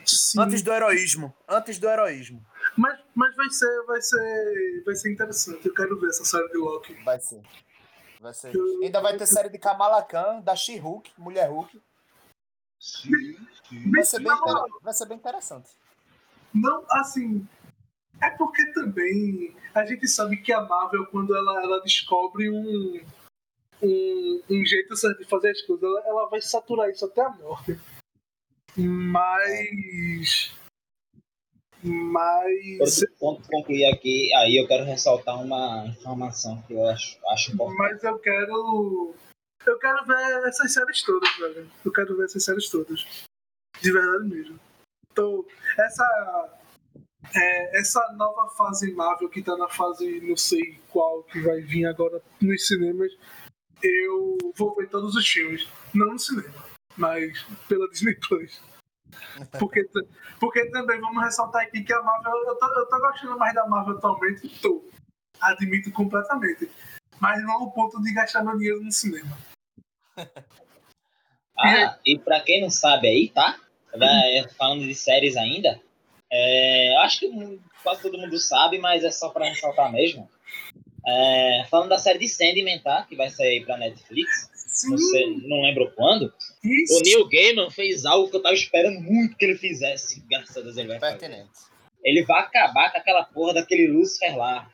Sim. Antes do heroísmo. Antes do heroísmo. Mas, mas vai ser, vai ser, vai ser interessante. Eu quero ver essa série de Loki. Vai ser. Vai ser. Ainda vai ter série de Kamala Khan, da She-Hulk, Mulher Hulk. Vai ser, bem, vai ser bem interessante. Não, assim, é porque também a gente sabe que a Marvel quando ela, ela descobre um um, um jeito certo de fazer as coisas, ela, ela vai saturar isso até a morte. Mas. Mas. Ponto concluir aqui, aí eu quero ressaltar uma informação que eu acho, acho importante. Mas eu quero. Eu quero ver essas séries todas, velho. Eu quero ver essas séries todas. De verdade mesmo. Então, essa. É, essa nova fase Marvel que tá na fase não sei qual que vai vir agora nos cinemas, eu vou ver todos os filmes. Não no cinema, mas pela Disney Plus. Porque, porque também vamos ressaltar aqui que a Marvel, eu tô, eu tô gostando mais da Marvel atualmente, tô. Admito completamente. Mas não ao ponto de gastar meu dinheiro no cinema. ah, e pra quem não sabe aí, tá? Falando de séries ainda, é, acho que quase todo mundo sabe, mas é só pra ressaltar mesmo. É, falando da série de Sandman, tá? Que vai sair pra Netflix. Não, sei, não lembro quando. Isso. O Neil Gaiman fez algo que eu tava esperando muito que ele fizesse. Graças a Deus ele vai fazer. Ele vai acabar com aquela porra daquele Lucifer lá.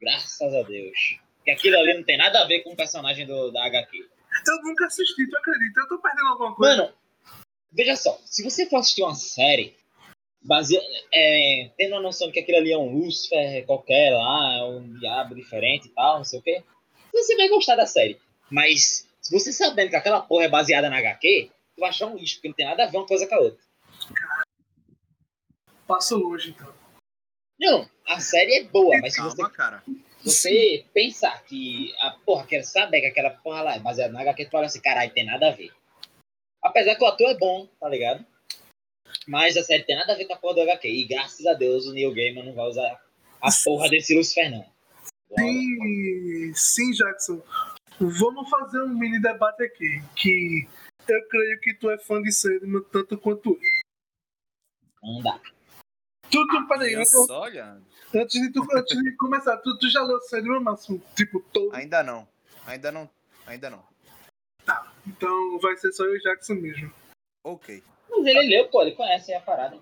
Graças a Deus. Que aquilo ali não tem nada a ver com o personagem do, da HQ. Eu nunca assisti, tu acredita? Eu tô perdendo alguma coisa. Mano, veja só. Se você for assistir uma série base... É, tendo a noção de que aquilo ali é um Lucifer qualquer lá, é um diabo diferente e tal, não sei o quê, você vai gostar da série. Mas se você sabendo que aquela porra é baseada na HQ, tu vai achar um lixo, porque não tem nada a ver uma coisa com a outra. Passo longe, então. Não, a série é boa, mas Calma, se você, cara. você pensar que a porra, quer saber que aquela porra lá é baseada na HQ, tu fala assim, caralho, tem nada a ver. Apesar que o ator é bom, tá ligado? Mas a série tem nada a ver com a porra do HQ. E graças a Deus o Neil Gaiman não vai usar a porra desse Lucifer, não. Sim, sim, Jackson. Vamos fazer um mini debate aqui. Que eu creio que tu é fã de Sandman tanto quanto eu. Não dá. Tu, tu, peraí, eu, olha. Antes de, tu, antes de começar, tu, tu já leu Sandman, Máximo? Tipo, todo. Ainda não. Ainda não. Ainda não. Então vai ser só eu e Jackson mesmo. Ok. Mas ele leu, pô, ele conhece a parada.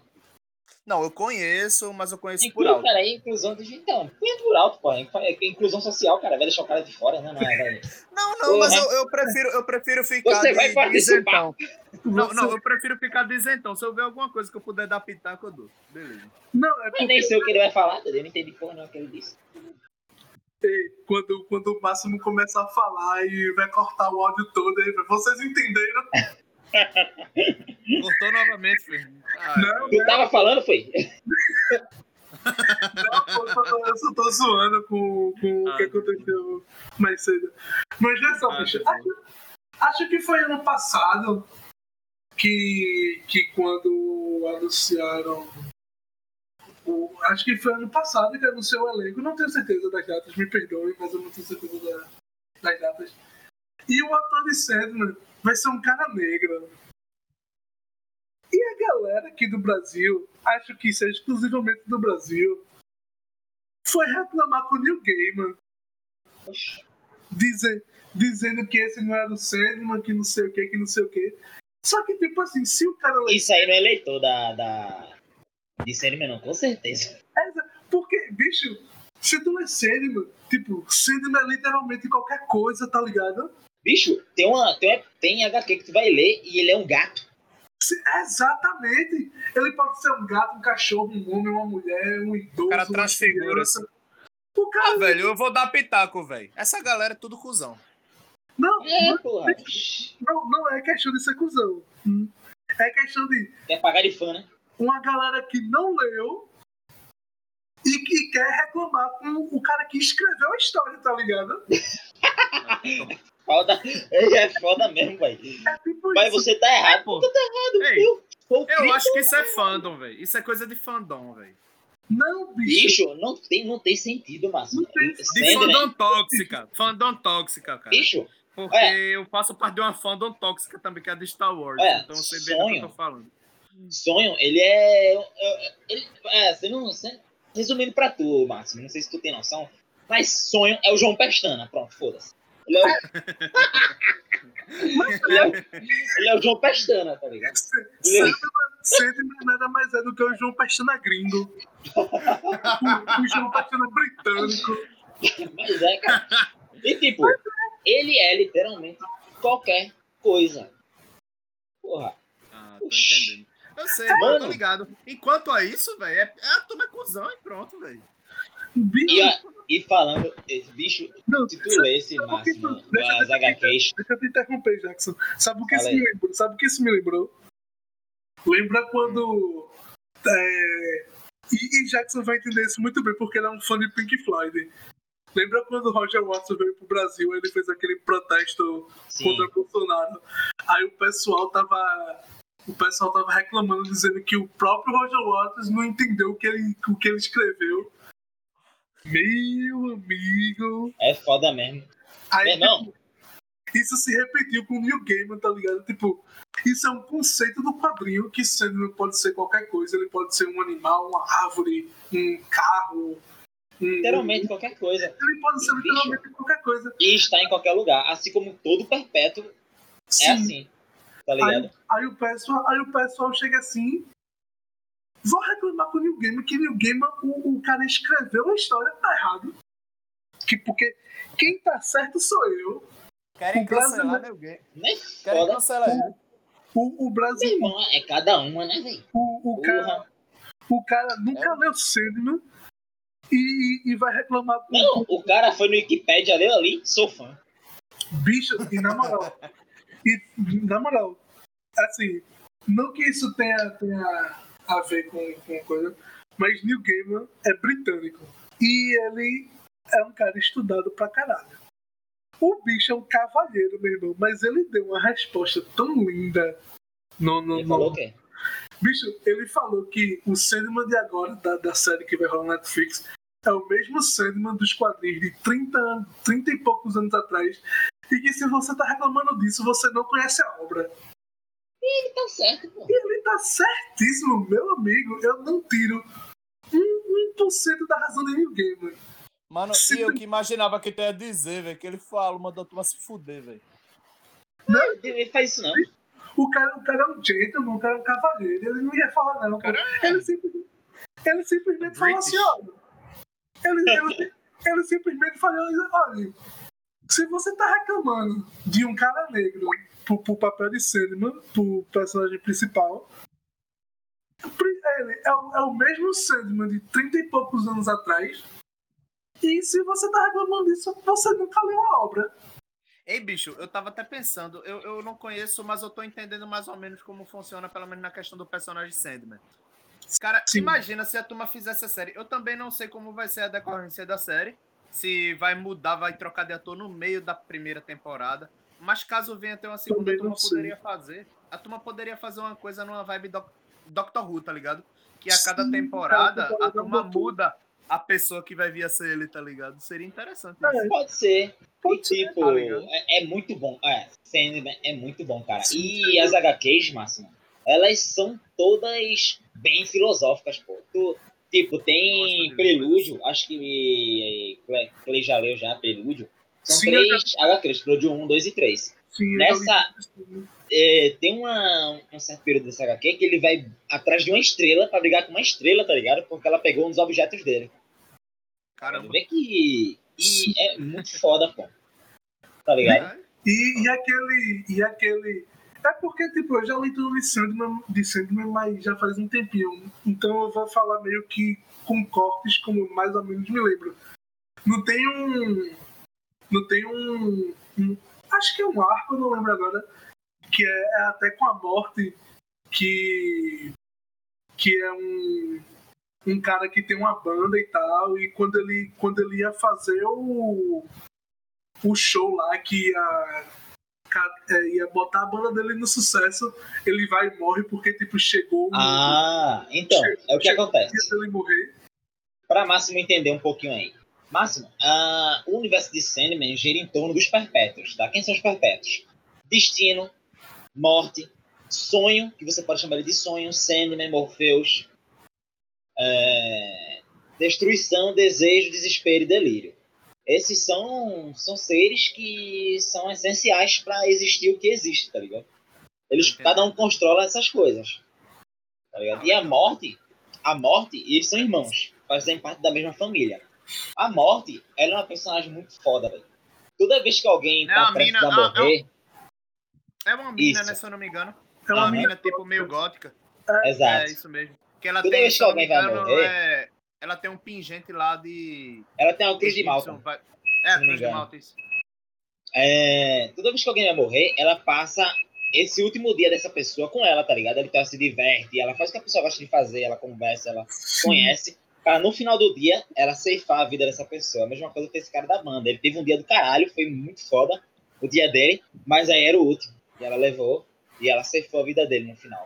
Não, eu conheço, mas eu conheço Inclui, por alto. cara, é inclusão digital. Inclui por alto, pô. É inclusão social, cara. Vai deixar o cara de fora, né? Não, é. Não, não, mas eu, eu, prefiro, eu prefiro ficar Você de, vai participar. de isentão. Não, não, eu prefiro ficar de isentão. Se eu ver alguma coisa que eu puder dar pitaco, eu dou. Beleza. Não, é Eu porque nem sei o que ele vai falar, eu não entendi porra não o que ele disse. Quando, quando o Máximo começa a falar e vai cortar o áudio todo, aí, vocês entenderam? Cortou novamente, filho. Ah, Não, Tu tava falando, foi? Não, pô, eu, só tô, eu só tô zoando com, com o que Ah. aconteceu mais cedo. Mas olha só, Ah, bicho, acho, acho que foi ano passado que, que quando anunciaram. O- acho que foi ano passado que anunciou o elenco. Não tenho certeza das datas, me perdoem, mas eu não tenho certeza da- das datas. E o ator de Sandman vai ser um cara negro. E a galera aqui do Brasil, acho que isso é exclusivamente do Brasil, foi reclamar com o Neil Gaiman, dizer, dizendo que esse não era o Sandman, que não sei o que, que não sei o que. Só que, tipo assim, se o cara. Isso aí não é leitor da. da... De Sandman, não, com certeza. Porque, bicho, se tu lê Sandman, tipo, Sandman é literalmente qualquer coisa, tá ligado? Bicho, tem uma. Tem, uma- tem HQ que tu vai ler e ele é um gato. Se- Exatamente! Ele pode ser um gato, um cachorro, um homem, uma mulher, um idoso. O cara transfigura. O Ah, cara. velho, eu vou dar pitaco, velho. Essa galera é tudo cuzão. Não, É, não, não, não é questão de ser cuzão. Hum. É questão de Quer pagar de fã, né? Uma galera que não leu e que quer reclamar com o cara que escreveu a história, tá ligado? Foda. É foda mesmo, velho. É tipo Mas isso. você tá errado. Pô. Tá errado, Ei, viu? Pô, Eu acho que isso é fandom, velho. Isso é coisa de fandom, velho. Não, bicho. Bicho, não tem, não tem sentido, Márcio. Não tem- De Sandman, fandom tóxica. Fandom tóxica, cara. Bicho, Porque É. eu faço parte de uma fandom tóxica também, que é de Star Wars. É, então você vê do que eu tô falando. Sonho, ele é. é- Ele, é, você não. Você, resumindo pra tu, Márcio, não sei se tu tem noção, mas sonho é o João Pestana. Pronto, foda-se. Ele é, o... ele, é o... ele é o João Pestana, tá ligado? Ele é- Sandman nada mais é do que o João Pestana gringo. o, o João Pestana britânico. Mas é, cara. E tipo, Ele é literalmente qualquer coisa. Porra. Ah, tô entendendo. Eu sei, Mano. tô ligado. Enquanto a isso, velho, é, é a turma é cuzão e pronto, velho. E, a- e falando, esse bicho, não, se tu o que Máximo, tu- deixa eu as te- HQs, Deixa eu te interromper, Jackson. Sabe o que isso me lembrou? Sabe o que isso me lembrou? Lembra quando. é, E, e Jackson vai entender isso muito bem, porque ele é um fã de Pink Floyd. Lembra quando o Roger Watson veio pro Brasil ele fez aquele protesto sim, contra Bolsonaro? Aí o pessoal tava. O pessoal tava reclamando, dizendo que o próprio Roger Waters não entendeu o que ele, o que ele escreveu. Meu amigo. é foda mesmo. Aí, Meu irmão, isso se repetiu com o New Gaiman, tá ligado? Tipo, isso é um conceito do quadrinho que Sandman pode ser qualquer coisa. Ele pode ser um animal, uma árvore, um carro. Um... literalmente qualquer coisa. Ele pode ser literalmente qualquer coisa. E está em qualquer lugar, assim como todo perpétuo é Sim. assim. Tá ligado? Aí o pessoal, aí o pessoal chega assim. Vou reclamar com o New Gaiman, que New Gaiman, o, o cara escreveu a história, tá errado. Que, porque quem tá certo sou eu. Querem O brasileiro- cancelar meu game. Né? Querem Foda. cancelar ele. O, o Meu Brasil, irmão, é cada uma, né, velho? o, o cara. O cara nunca É. leu Sandman e, e, e vai reclamar com Não, o cara foi no Wikipedia, leu ali, sou fã. bicho. E na moral, e, na moral, assim, não que isso tenha, tenha a ver com, com coisa, mas Neil Gaiman é britânico. E ele é um cara estudado pra caralho. O bicho é um cavalheiro, meu irmão, mas ele deu uma resposta tão linda no, no, Ele no- falou o quê? Bicho, ele falou que o Sandman de agora, da, da série que vai rolar na Netflix, é o mesmo Sandman dos quadrinhos de 30, anos, 30 e poucos anos atrás. E que se você tá reclamando disso, você não conhece a obra. Ele tá certo, pô. E ele tá certíssimo, meu amigo. Eu não tiro um, 1% da razão de ninguém, mano. Mano, Se e eu tu- que imaginava que tu ia dizer, velho, que ele fala, mandou tu se fuder, velho. Ele faz isso não. O cara, o cara é um gentleman, o cara é um cavalheiro. Ele não ia falar, não. pô. Ele, simplesmente, ele simplesmente falou assim: olha. Ele, ele, ele simplesmente falou: olha, se você tá reclamando de um cara negro pro, pro papel de Sandman, pro personagem principal, pri- ele é o, é o mesmo Sandman de 30 e poucos anos atrás. E se você tá reclamando disso, você nunca leu a obra. Ei, bicho, eu tava até pensando, eu, eu não conheço, mas eu tô entendendo mais ou menos como funciona, pelo menos na questão do personagem Sandman. Cara, Sim. imagina se a turma fizesse a série. Eu também não sei como vai ser a decorrência da série. Se vai mudar, vai trocar de ator no meio da primeira temporada. Mas caso venha ter uma segunda, a turma poderia fazer. A turma poderia fazer uma coisa numa vibe Doc- Doctor Who, tá ligado? Que a cada Sim, temporada temporada a turma é muda a pessoa que vai vir a ser ele, tá ligado? Seria interessante. É. Pode ser. E Pode ser. tipo, tá é, é muito bom. É, Sandman é muito bom, cara. E as HQs, Máximo, elas são todas bem filosóficas, pô. Tu, tipo, tem Prelúdio, acho que Clay- Clay já leu já, Prelúdio. São Sim, três HQs, Prelúdio 1, 2 e 3. Sim, já Nessa, é, tem uma, um certo período dessa HQ que ele vai atrás de uma estrela pra brigar com uma estrela, tá ligado? Porque ela pegou um dos objetos dele. Caramba. Vê que. E é muito foda, pô. Tá ligado? É, E, e aquele. E aquele. É porque, tipo, eu já li tudo de Sandman, de Sandman, mas já faz um tempinho. Então eu vou falar meio que com cortes, como mais ou menos me lembro. Não tem um. Não tem um. um- acho que é um arco, não lembro agora. Que é, é até com a morte. Que. Que é um. Um cara que tem uma banda e tal. E quando ele, quando ele ia fazer o o show lá que ia, ia botar a banda dele no sucesso, ele vai e morre porque, tipo, chegou o Ah, então, é o que acontece. dele morrer. Para Máximo entender um pouquinho aí. Máximo, ah, o universo de Sandman gira em torno dos perpétuos, tá? Quem são os perpétuos? Destino, morte, sonho, que você pode chamar ele de sonho, Sandman, Morpheus, é, destruição, desejo, desespero e delírio. Esses são, são seres que são essenciais para existir o que existe, tá ligado? Eles, Entendi. cada um controla essas coisas. Tá ligado? E a morte, a morte, eles são irmãos, fazem parte da mesma família. A morte, ela é uma personagem muito foda, velho. toda vez que alguém Não, tá prestes mina- a ah, morrer, É uma mina, Isso. né? Se eu não me engano. É É uma uma mina tipo, meio gótica. exato. É isso mesmo. Que ela Toda tem, vez que alguém vai morrer- é- ela tem um pingente lá de. Ela tem uma cruz de Malta. vai- É, cruz de malta, isso. É, toda vez que alguém vai morrer, ela passa esse último dia dessa pessoa com ela, tá ligado? Então ela se diverte, ela faz o que a pessoa gosta de fazer, ela conversa, ela conhece. Pra no final do dia, ela ceifar a vida dessa pessoa. A mesma coisa que esse cara da banda. Ele teve um dia do caralho, foi muito foda o dia dele, mas aí era o último. E ela levou e ela ceifou a vida dele no final.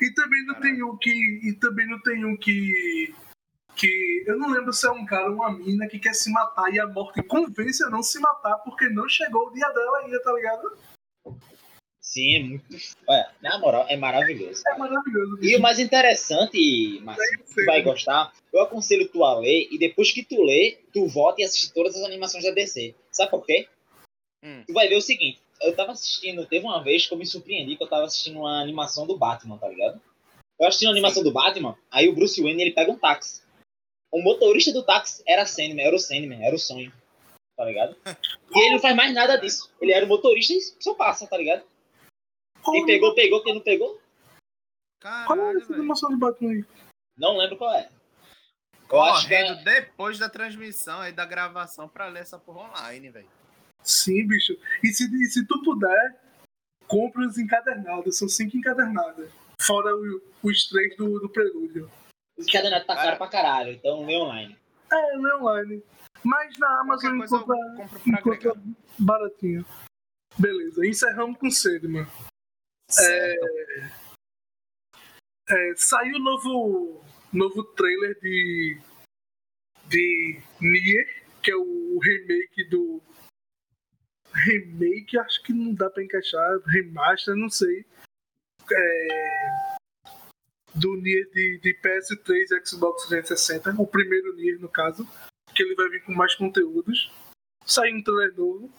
E também não tem um que. E também não tem um que. Que eu não lembro se é um cara ou uma mina que quer se matar e a morte convence a não se matar porque não chegou o dia dela ainda, tá ligado? Sim, é muito. Olha, na moral, é maravilhoso. É maravilhoso. E o mais interessante, Márcio, tu vai gostar, eu aconselho tu a ler e depois que tu lê, tu volta e assiste todas as animações da DC. Sabe por quê? Hum. Tu vai ver o seguinte, eu tava assistindo, teve uma vez que eu me surpreendi que eu tava assistindo uma animação do Batman, tá ligado? Eu assisti uma animação do Batman, aí o Bruce Wayne ele pega um táxi. O motorista do táxi era Sandman, era o Sandman, era o sonho, tá ligado? E ele não faz mais nada disso. Ele era o motorista e só passa, tá ligado? Quem pegou, pegou, quem não pegou, Qual é Caralho, essa animação do Batman aí? não lembro qual é. Eu acho que é- Correndo depois da transmissão aí da gravação pra ler essa porra online, velho. Sim, bicho. E se, e se tu puder, compra os encadernados. São cinco encadernadas. Fora o- os três do, do prelúdio. Os encadenados tá caro pra caralho, então lê online. É, não é online. Mas na Amazon encontra, encontra baratinho. Beleza, encerramos com Sandman. Certo. É, saiu o novo, novo trailer de, de Nier, que é o remake do. Remake, acho que não dá pra encaixar. Remaster, não sei. É, do Nier de, de PS3 e Xbox 360, o primeiro Nier no caso, que ele vai vir com mais conteúdos. Saiu um trailer novo.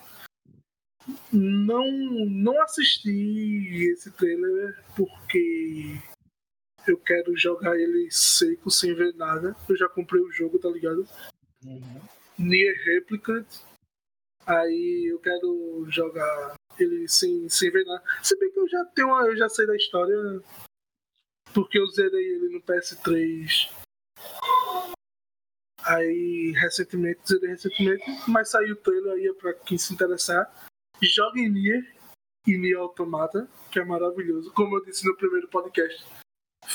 Não, não assisti esse trailer porque eu quero jogar ele seco, sem ver nada. Eu já comprei o jogo, tá ligado? Uhum. Nier Replicant. Aí eu quero jogar ele sem, sem ver nada. Se bem que eu já tenho uma, eu já sei da história. Porque eu zerei ele no PS3. Aí recentemente, zerei recentemente, mas saiu o trailer aí é pra quem se interessar. Joga em Nier e Nier Automata, que é maravilhoso. Como eu disse no primeiro podcast,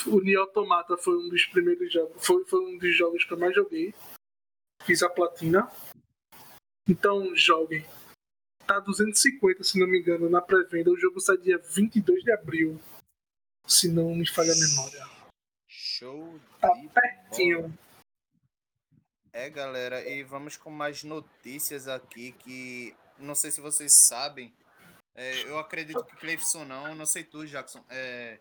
o Nier Automata foi um dos primeiros jogos, foi, foi um dos jogos que eu mais joguei. Fiz a platina. Então joguem. Tá 250, se não me engano, na pré-venda. O jogo sai dia 22 de abril. Se não me falha a memória. Show Tá de pertinho. É, galera, e vamos com mais notícias aqui que não sei se vocês sabem. é, eu acredito que Cleifson não, não sei tu, Jackson. É,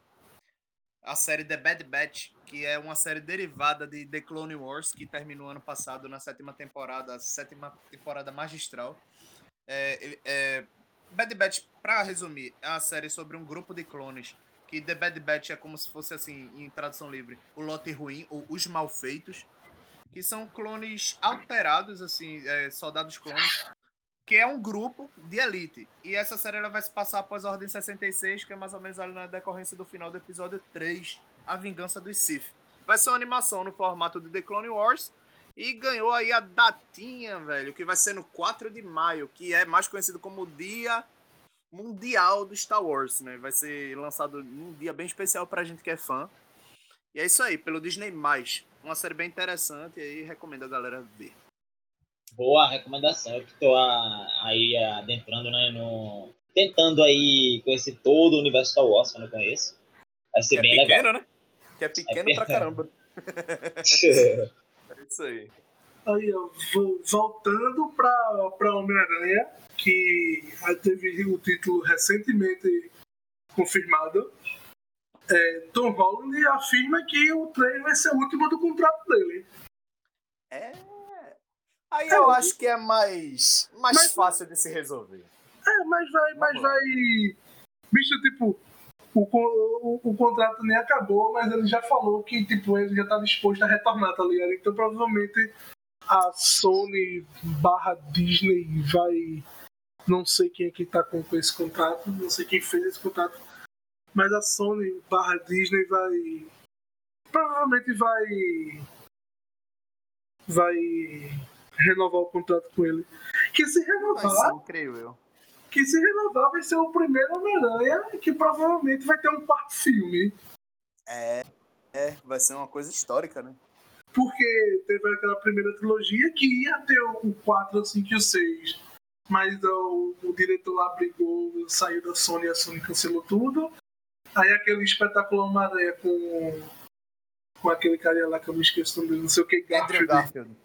a série The Bad Batch, que é uma série derivada de The Clone Wars, que terminou ano passado na sétima temporada, a sétima temporada magistral. É, é, Bad Batch, pra resumir, é uma série sobre um grupo de clones. Que The Bad Batch é como se fosse assim, em tradução livre, o lote ruim, ou os malfeitos que são clones alterados, assim, é, soldados clones, que é um grupo de elite. E essa série ela vai se passar após a Ordem 66, que é mais ou menos ali na decorrência do final do episódio 3, A Vingança dos Sith. Vai ser uma animação no formato de The Clone Wars, e ganhou aí a datinha, velho, que vai ser no 4 de maio, que é mais conhecido como Dia Mundial do Star Wars, né? Vai ser lançado num dia bem especial pra gente que é fã. E é isso aí, pelo Disney+. Uma série bem interessante e aí recomendo a galera ver. Boa recomendação. Eu que tô a- aí adentrando, né, no... Tentando aí conhecer todo o universo Star Wars, que eu não conheço. Vai ser Que é bem legal. né? Que é pequeno pra caramba. É isso aí. Aí, ó, vo- voltando pra, pra Homem-Aranha, que teve o título recentemente confirmado. É, Tom Holland afirma que o trem vai ser o último do contrato dele. É. Aí É, eu acho que é mais, mais Mas- fácil de se resolver. É, mas vai, mas lá. vai. Bicho, tipo, o, o, o contrato nem acabou, mas ele já falou que, tipo, ele já tá disposto a retornar, tá ligado? Então provavelmente a Sony barra Disney vai Não sei quem é que tá com, esse contrato, não sei quem fez esse contrato. Mas a Sony barra Disney vai. Provavelmente vai. Vai renovar o contrato com ele. Que se renovar. Creio eu. Que se renovar vai ser o primeiro Homem-Aranha que provavelmente vai ter um quarto filme. É, é, vai ser uma coisa histórica, né? Porque teve aquela primeira trilogia que ia ter o 4, o 5 e o 6. Mas o, o diretor lá brigou, saiu da Sony e a Sony cancelou tudo. Aí aquele espetáculo Homem-Aranha com, com aquele cara lá que eu me esqueço dele, não sei o que, Garfield. Garfield.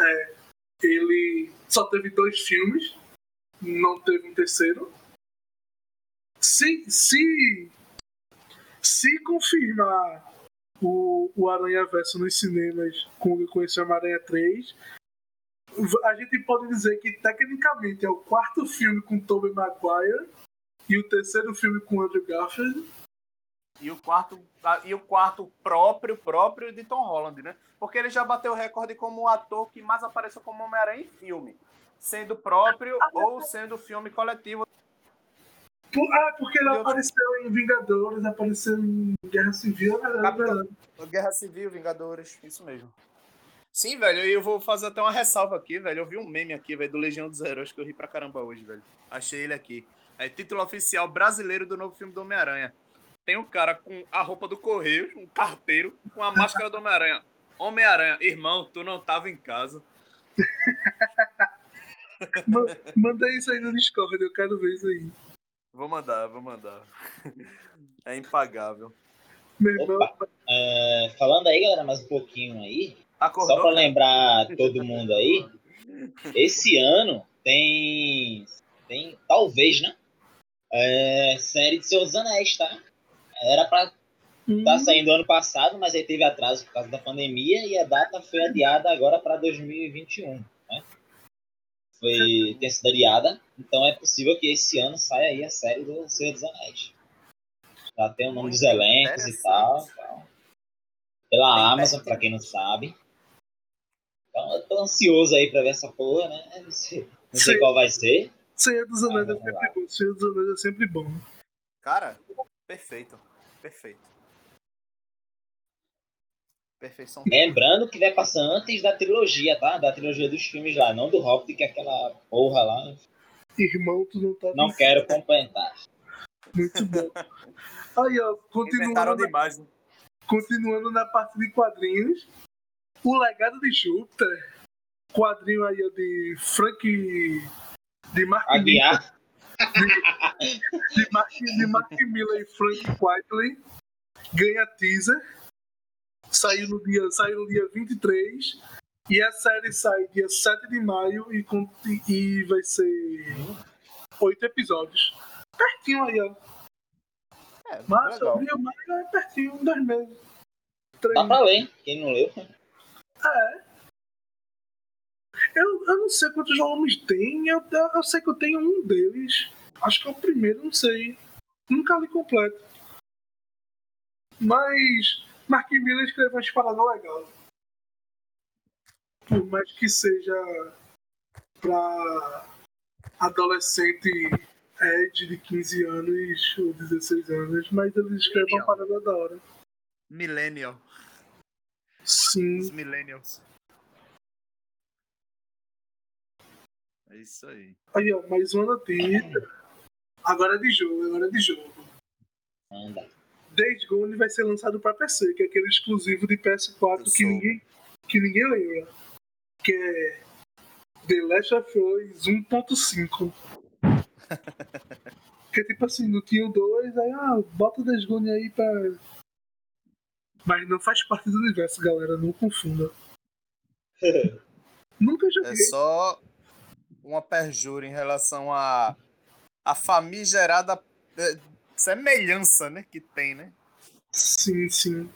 É, ele só teve dois filmes, não teve um terceiro. Se, se, se confirmar o, o Aranha Verso nos cinemas com, com esse Homem-Aranha 3, a gente pode dizer que tecnicamente é o quarto filme com Tobey Maguire e o terceiro filme com Andrew Garfield. E o quarto, ah, e o quarto próprio, próprio de Tom Holland, né? Porque ele já bateu o recorde como o ator que mais apareceu como Homem-Aranha em filme. Sendo próprio ou sendo filme coletivo. Por- ah, porque ele apareceu em Vingadores, apareceu em Guerra Civil, é verdade, é. Guerra Civil, Vingadores, isso mesmo. Sim, velho, e eu vou fazer até uma ressalva aqui, velho. Eu vi um meme aqui, velho, do Legião dos Heróis, que eu ri pra caramba hoje, velho. Achei ele aqui. É título oficial brasileiro do novo filme do Homem-Aranha. Tem um cara com a roupa do Correio, um carteiro, com a máscara do Homem-Aranha. Homem-Aranha, irmão, tu não tava em casa. Ma- Manda isso aí no Discord, eu quero ver isso aí. Vou mandar, vou mandar. É impagável. Opa. É, falando aí, galera, mais um pouquinho aí. Acordou? Só pra cara? lembrar todo mundo aí, esse ano tem, tem talvez, né? É, série de dos Anéis, tá? Era pra hum, tá saindo ano passado, mas aí teve atraso por causa da pandemia e a data foi adiada agora para 2021, né? Foi tem sido adiada, então é possível que esse ano saia aí a série do Senhor dos Anéis. Já tem o nome dos elencos e tal. tal. Pela Amazon, pra quem não sabe. Então eu tô ansioso aí pra ver essa porra, né? Não sei, não sei qual vai ser. Senhor dos Anéis é Ah, sempre lá. bom. Senhor dos Anéis é sempre bom. Cara, perfeito. Perfeito. Perfeição. Lembrando que vai passar antes da trilogia, tá? Da trilogia dos filmes lá, não do Hobbit, que é aquela porra lá. Irmão, tu não tá Não quero complementar. muito bom. Aí, ó, continuando, na- demais, né? continuando na parte de quadrinhos. O Legado de Júpiter. Quadrinho aí ó, de Frank. De Mark Miller, Aguiar, de Mark, de Mark Miller e Frank Quitely. Ganha teaser. Saiu no dia, saiu no dia 23. E a série sai dia 7 de maio e, e vai ser oito episódios. Pertinho aí, ó. É, Março, legal. abril, maio é pertinho, dois meses. Três. dá pra ler. Quem não leu, É. Eu, eu não sei quantos volumes tem, eu, eu, eu sei que eu tenho um deles. Acho que é o primeiro, não sei. Nunca li completo. Mas Mark Miller escreveu umas paradas legais. Por mais que seja pra adolescente Ed de 15 anos ou 16 anos, mas ele escreve uma parada da hora. Millennial. Sim. Os millennials. É isso aí. Aí, ó, mais uma notícia. Agora é de jogo, agora é de jogo. anda. Days Gone vai ser lançado para PC, que é aquele exclusivo de PS4 Eu que sou. ninguém, que ninguém lembra. Que é The Last of Us 1.5. que é tipo assim, não tinha o 2, aí ah, bota o Days Gone aí pra. Mas não faz parte do universo, galera, não confunda. Nunca É joguei. só uma perjura em relação a a famigerada semelhança, né, que tem, né? Sim, sim.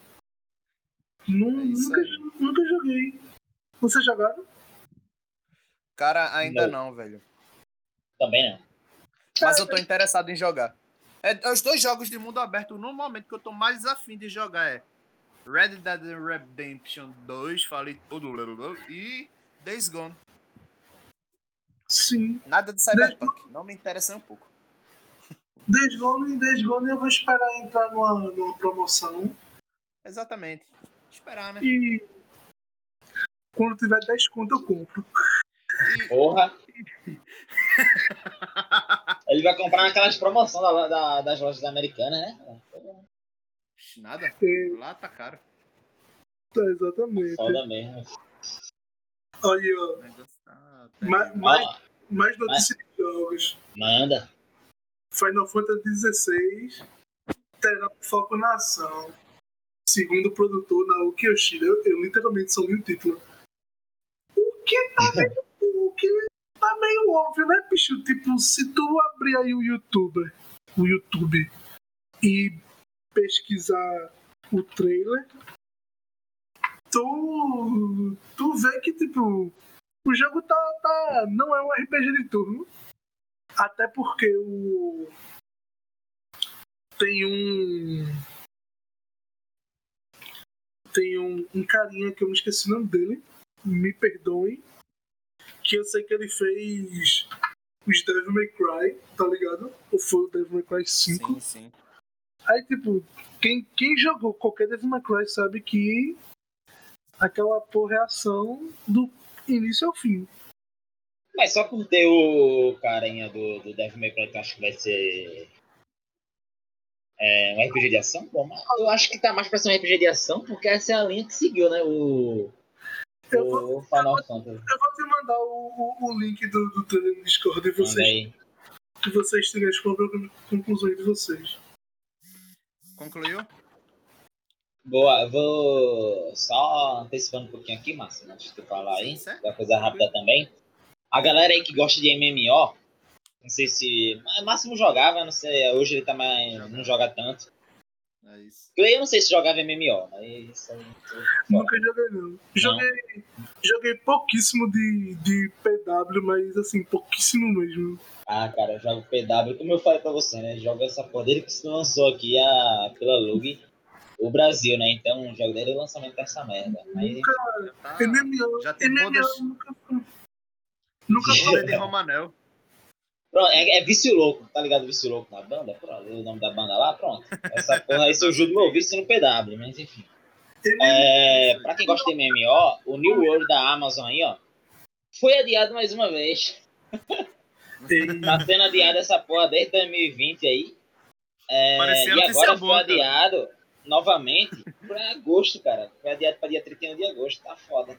Nu- É nunca, nunca joguei. Vocês jogaram? Cara, ainda Não. não, velho. Também não. Mas eu tô interessado em jogar. É, os dois jogos de mundo aberto, no momento que eu tô mais afim de jogar é Red Dead Redemption 2, falei tudo, e Days Gone. Sim. Nada de Cyberpunk. Não me interessa nem um pouco. Days Gone, Days Gone eu vou esperar entrar numa, numa promoção. Exatamente. Esperar, né? E quando tiver 10 conto eu compro. Porra. Ele vai comprar naquelas promoções da, da- das lojas americanas, né? Nada. É, Lá tá caro. tá, exatamente. Foda mesmo. Aí, ó. Tá. Ma- mais, Ó, mais notícias de jogos. manda. Final Fantasy XVI terá foco na ação. Segundo o produtor Naoki Yoshida, eu, eu literalmente só li o título. O que tá meio, o que tá meio óbvio, né, bicho? Tipo, se tu abrir aí o YouTube, o YouTube e pesquisar o trailer, tu, tu vê que, tipo, o jogo tá, tá, não é um RPG de turno. Até porque o. Tem um. Tem um, um carinha que eu me esqueci o nome dele. Me perdoem. Que eu sei que ele fez os Devil May Cry, tá ligado? Ou foi o Devil May Cry 5. Sim, sim. Aí, tipo, quem, quem jogou qualquer Devil May Cry sabe que aquela porra é ação do início ao fim. Mas só por ter o carinha do, do Devil May Cry que eu acho que vai ser é, um RPG de ação, mas eu acho que tá mais pra ser um RPG de ação, porque essa é a linha que seguiu, né? O, Eu vou, o Final Fantasy. eu vou te mandar o, o, o link do, do no Discord e vocês, que vocês tirem as próprias conclusões de vocês. Concluiu? Boa, eu vou só antecipando um pouquinho aqui, Márcio, antes de tu falar aí, da coisa rápida também. A galera aí que gosta de MMO, não sei se. Máximo jogava, não sei, hoje ele tá mais. não joga tanto. É isso. Eu não sei se jogava MMO, mas isso aí. Nunca joguei, não. Joguei, joguei pouquíssimo de, de PW, mas assim, pouquíssimo mesmo. Ah, cara, eu jogo PW, como eu falei pra você, né? Jogo essa poder que se lançou aqui a, pela Lug, o Brasil, né? Então, o jogo dele é o lançamento dessa merda. Mas, Nunca. Já tá. MMO, já tem MMO todas- nunca foi. Nunca. Poder de Romanel. pronto, é, é Vício Louco, tá ligado? Vício Louco na banda? Pronto, o nome da banda lá, pronto. Essa porra aí surgiu do meu vício no PW, mas enfim. É, pra quem gosta de MMO, o New World da Amazon aí, ó, foi adiado mais uma vez. Tá sendo adiado essa porra desde 2020 aí. É, e agora foi boa, cara. adiado novamente pra agosto, cara. Foi adiado pra dia 31 de agosto, tá foda.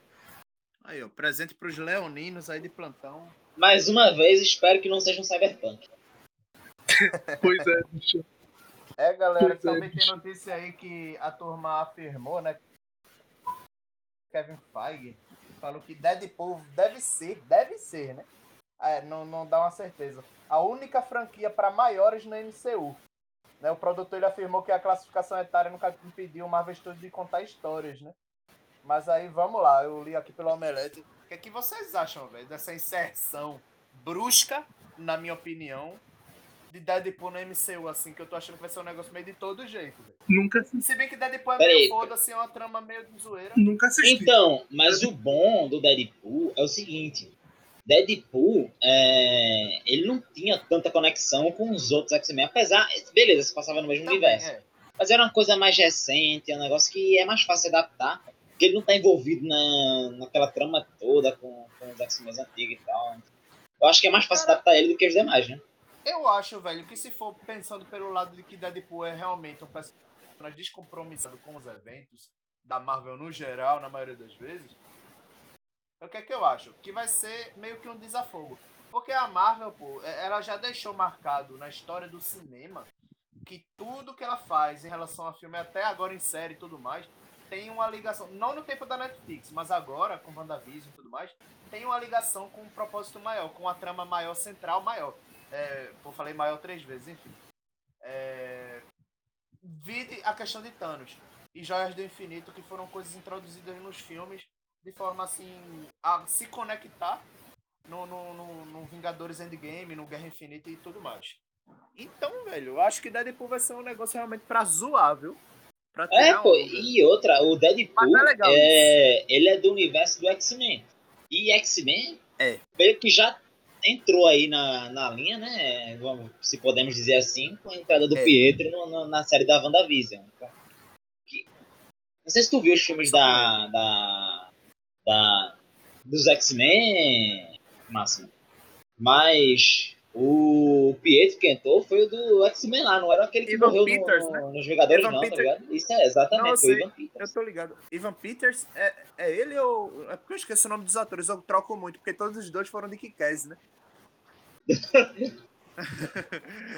Aí, ó. Presente pros leoninos aí de plantão. Mais uma vez, espero que não seja um cyberpunk. Pois é, bicho. É, galera, Pois é, também tem bicho. notícia aí que a turma afirmou, né? Kevin Feige falou que Deadpool deve ser, deve ser, né? É, não, não dá uma certeza. A única franquia para maiores na MCU. Né? O produtor ele afirmou que a classificação etária nunca impediu o Marvel Studios de contar histórias, né? Mas aí vamos lá, eu li aqui pelo Omelete. O que, é que vocês acham, velho, dessa inserção brusca, na minha opinião, de Deadpool no MCU, assim, que eu tô achando que vai ser um negócio meio de todo jeito, velho. Nunca, Se bem que Deadpool é Peraí. meio foda-se, é uma trama meio de zoeira. nunca assisti. Então, mas o bom do Deadpool é o seguinte. Deadpool, é, ele não tinha tanta conexão com os outros X-Men, apesar, beleza, se passava no mesmo Também, universo. é. Mas era uma coisa mais recente, é um negócio que é mais fácil de adaptar, porque ele não tá envolvido na, naquela trama toda com, com os X-Men antigos e tal. Eu acho que é mais fácil Cara- adaptar ele do que os demais, né? Eu acho, velho, que se for pensando pelo lado de que Deadpool é realmente um personagem descompromissado com os eventos da Marvel no geral, na maioria das vezes, o que é que eu acho? Que vai ser meio que um desafogo. Porque a Marvel, pô, é- ela já deixou marcado na história do cinema que tudo que ela faz em relação a filme, até agora em série e tudo mais, tem uma ligação. Não no tempo da Netflix, mas agora, com WandaVision e tudo mais, tem uma ligação com um propósito maior, com uma trama maior, central maior. É, pô, falei maior três vezes, enfim. É, vide a questão de Thanos e Joias do Infinito, que foram coisas introduzidas nos filmes de forma assim a se conectar no, no, no, no Vingadores Endgame, no Guerra Infinita e tudo mais. Então, velho, eu acho que Deadpool vai ser um negócio realmente pra zoar, viu? Pra É, pô, onda. e outra, o Deadpool, Mas é legal é, ele é do universo do X-Men. E X-Men, É. meio que já entrou aí na, na linha, né? Vamos, se podemos dizer assim, com a entrada do É. Pietro no- no- na série da WandaVision. Que- Não sei se tu viu os filmes da. da, da dos X-Men, Máximo. Mas o Pietro que entrou foi o do X-Men lá, não era aquele que Ivan morreu no- Peters, no- né? nos Vingadores, Ivan não, Peters. tá ligado? Isso é exatamente, Não, eu foi. Ivan Peters. Eu tô ligado. Ivan Peters, é, é ele ou. É porque eu esqueço o nome dos atores, eu troco muito, porque todos os dois foram de Kikaz, né?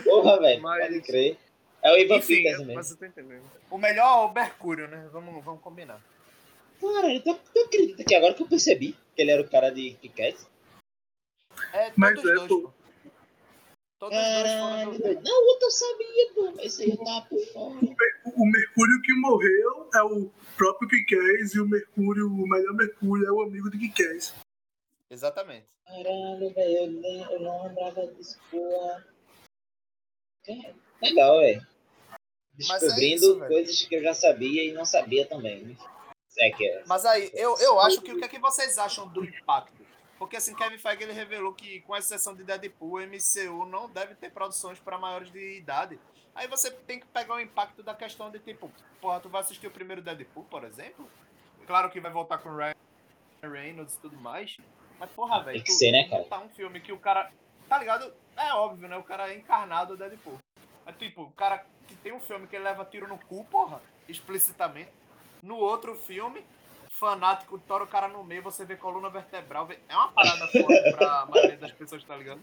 Porra, velho, Mas- pode crer. É o Ivan Enfim, Peters eu- mesmo. mas eu tô entendendo. O melhor é o Mercúrio, né? Vamos, vamos combinar. Cara, tu, tu acredita que agora que eu percebi que ele era o cara de Kick-Ass? É, todos Mas os é, dois, pô. Todos os dois Caralho, foram do... velho. Não, o outro eu sabia, pô, mas aí eu tava por fora. O Mercúrio que morreu é o próprio Kikés e o Mercúrio, o melhor Mercúrio, é o amigo de Kikés. Exatamente. Caralho, velho, eu, eu não lembrava disso, porra. Cara, Legal, velho. Mas é Descobrindo isso, velho. coisas que eu já sabia e não sabia também. né? É que é. Mas aí, eu, eu acho que o que, é que vocês acham do impacto? Porque assim, Kevin Feige ele revelou que, com exceção de Deadpool, o MCU não deve ter produções para maiores de idade. Aí você tem que pegar o impacto da questão de tipo, porra, tu vai assistir o primeiro Deadpool, por exemplo? Claro que vai voltar com Ryan Reynolds e tudo mais. Mas, porra, velho, Tem que tu ser, né, cara? botar um filme que o cara. Tá ligado? É óbvio, né? O cara é encarnado o Deadpool. Mas, tipo, o cara que tem um filme que ele leva tiro no cu, porra, explicitamente. No outro filme, fanático, tora o cara no meio, você vê coluna vertebral. vê- É uma parada foda pra maioria das pessoas, tá ligado?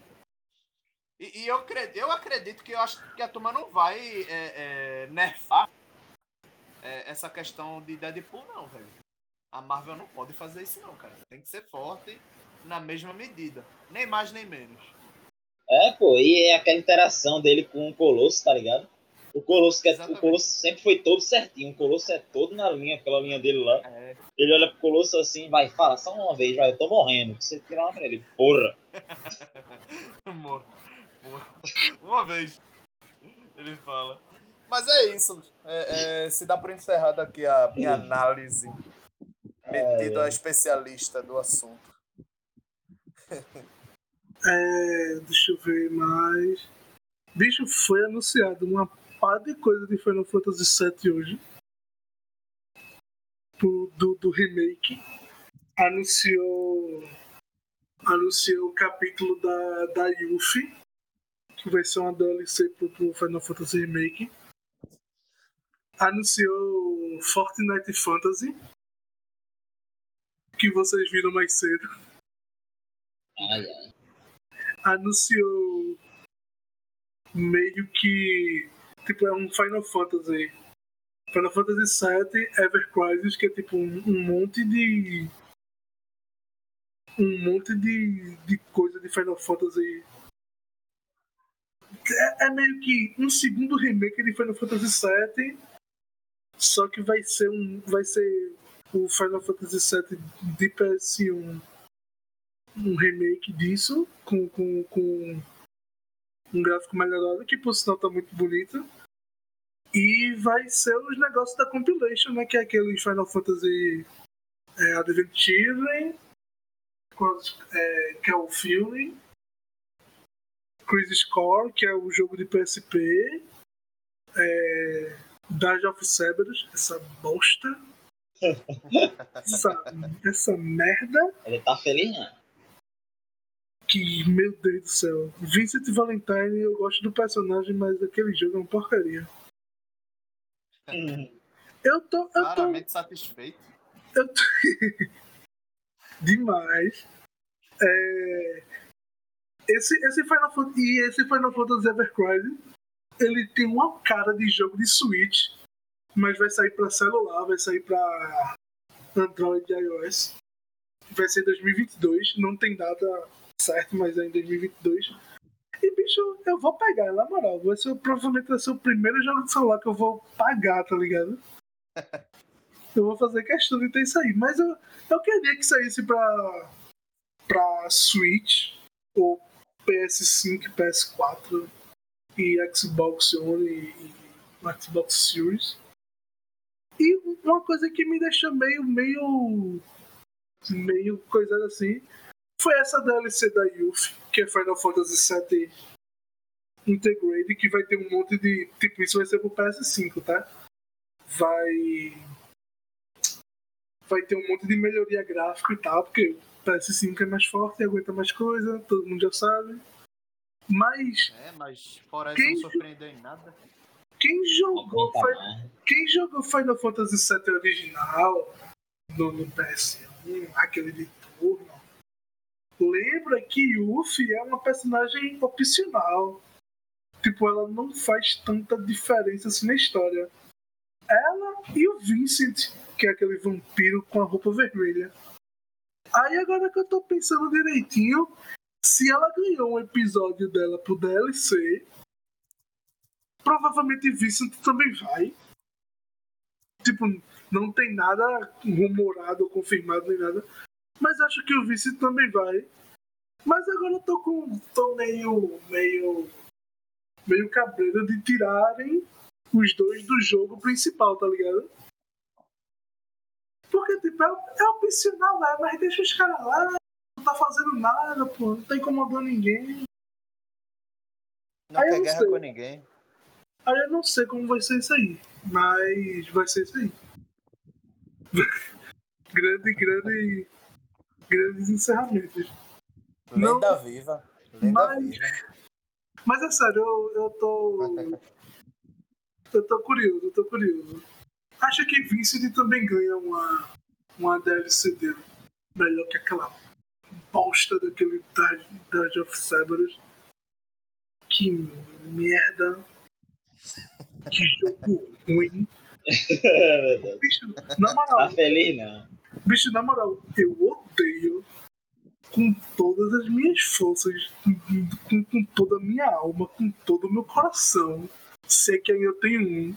E, e eu, acredito, eu acredito que eu acho que a turma não vai é, é, nerfar é, essa questão de Deadpool, não, velho. A Marvel não pode fazer isso, não, cara. Tem que ser forte na mesma medida. Nem mais, nem menos. É, pô, e é aquela interação dele com o Colosso, tá ligado? O Colosso, que é, o. Colosso sempre foi todo certinho. O Colosso é todo na linha, aquela linha dele lá. É, Ele olha pro Colosso assim, vai, fala só uma vez, vai, eu tô morrendo. Você tira lá pra ele, porra. Amor. Uma vez. Ele fala. Mas é isso. É, é, se dá por encerrada aqui a minha análise. Metido a especialista do assunto. É, deixa eu ver mais. Bicho, foi anunciado uma par de coisa de Final Fantasy VII hoje. Do, do, do remake. Anunciou. Anunciou o capítulo da, da Yuffie. Que vai ser uma DLC pro, pro Final Fantasy Remake. Anunciou Fortnite Fantasy. Que vocês viram mais cedo. Ai, ai. anunciou meio que tipo é um Final Fantasy. Final Fantasy VII Ever Crisis que é tipo um, um monte de um monte de, de coisa de Final Fantasy. É, é meio que um segundo remake de Final Fantasy VII só que vai ser um vai ser o Final Fantasy VII de PS1 um remake disso, com, com, com um gráfico melhorado, que por sinal tá muito bonito. E vai ser os negócios da compilation, né? Que é aquele Final Fantasy é, Advent Children, qual- é, que é o filme. Crisis Core, que é o jogo de PSP. É, Dash of Cerberus, essa bosta. essa, essa merda. Ele tá feliz, né? Que, meu Deus do céu. Vincent Valentine, eu gosto do personagem, mas aquele jogo é uma porcaria. Eu tô. Eu tô. Claramente satisfeito. Eu tô demais. É, esse, esse Final Fantasy. E esse Final Fantasy Ever Crisis, ele tem uma cara de jogo de Switch, mas vai sair pra celular, vai sair pra Android e iOS. Vai ser em 2022, não tem data certa, mas é em 2022. Bicho, eu vou pegar, na moral. Vai ser, provavelmente vai ser o primeiro jogo de celular que eu vou pagar, tá ligado? Eu vou fazer questão de ter isso aí. Mas eu, eu queria que saísse pra, pra Switch, ou PS5, PS4 e Xbox One e, e Xbox Series. E uma coisa que me deixou meio, meio, meio coisa assim, foi essa DLC da Yuffie, que que é Final Fantasy VII Integrate, que vai ter um monte de. Tipo, isso vai ser pro PS5, tá? Vai. Vai ter um monte de melhoria gráfica e tal, porque o PS5 é mais forte, aguenta mais coisa, todo mundo já sabe. Mas É, mas fora Quem- isso não surpreendeu em nada. quem jogou, Aguenta Fi- mais. quem jogou Final Fantasy VII original no, no PS1, aquele de turno, lembra que Yuffie é uma personagem opcional. Tipo, ela não faz tanta diferença assim na história. Ela e o Vincent, que é aquele vampiro com a roupa vermelha. Aí agora que eu tô pensando direitinho, se ela ganhou um episódio dela pro DLC, provavelmente Vincent também vai. Tipo, não tem nada rumorado ou confirmado nem nada. Mas acho que o Vincent também vai. Mas agora eu tô com. tô meio. meio. Meio cabreiro de tirarem os dois do jogo principal, tá ligado? Porque, tipo, é, é opcional lá, mas deixa os caras lá, não tá fazendo nada, pô, não tá incomodando ninguém. Não Aí eu quer não guerra sei. com ninguém. Aí eu não sei como vai ser isso aí, mas vai ser isso aí. grande, grande. Grandes encerramentos. Não. Lenda viva. Lenda Mas- viva. Mas é sério, eu, eu tô. Eu tô curioso, eu tô curioso. Acho que Vincent também ganha uma, uma DLC dele. Melhor que aquela bosta daquele Dungeon of Cerberus. Que merda. Que jogo ruim. Meu Deus. Bicho, na Tá moral, feliz, não? bicho, na moral, eu odeio com todas as minhas forças, com, com toda a minha alma, com todo o meu coração. Sei que ainda tenho um.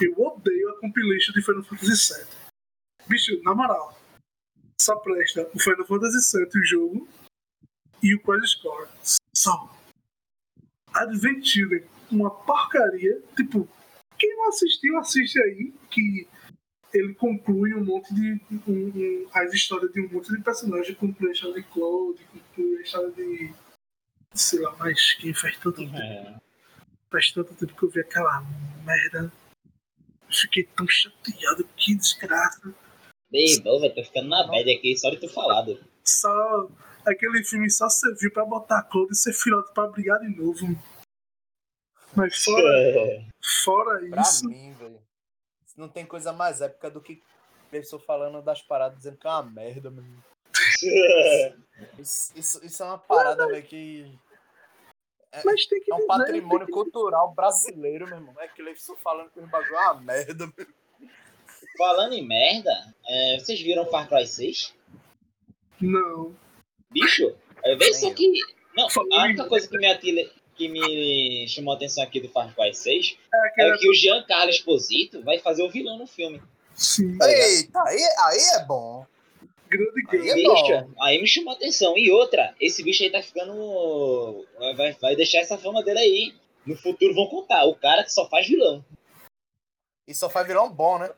Eu odeio a compilation de Final Fantasy VII. Bicho, na moral, só presta o Final Fantasy VII, o jogo, e o Crisis Core. Só. Advent Children, uma porcaria. Tipo, quem não assistiu, assiste aí, que ele conclui um monte de. Um, um, as histórias de um monte de personagens, conclui a história de Claude, conclui a história de. sei lá, mas quem faz tanto tempo. É. Faz tanto tempo que eu vi aquela merda. Fiquei tão chateado, que desgraça. Ei, bom, velho, tô ficando na bad aqui, só de tu falado. Só. Aquele filme só serviu pra botar a Claude e ser filhote pra brigar de novo. Mas fora, fora Pra isso. mim, velho. Não tem coisa mais épica do que pessoa falando das paradas dizendo que é uma merda, mano. Isso, isso, isso é uma parada, velho, que Mas tem que é um dizer, patrimônio tem que- cultural brasileiro, meu irmão. É que eles estão falando que o bagulho é uma merda, meu. Falando em merda, é, vocês viram Far Cry 6? Não. Bicho, é, vê só que. Não, a única coisa que me, atile- que me chamou a atenção aqui do Far Cry 6 É é aquela. que o Giancarlo Esposito vai fazer o vilão no filme. Sim, Eita, aí, aí é bom. grande Aí grande. é Bicho, bom. aí me chamou a atenção. E outra, esse bicho aí tá ficando. Vai, vai, deixar essa fama dele aí. No futuro vão contar. O cara que só faz vilão. E só faz vilão bom, né?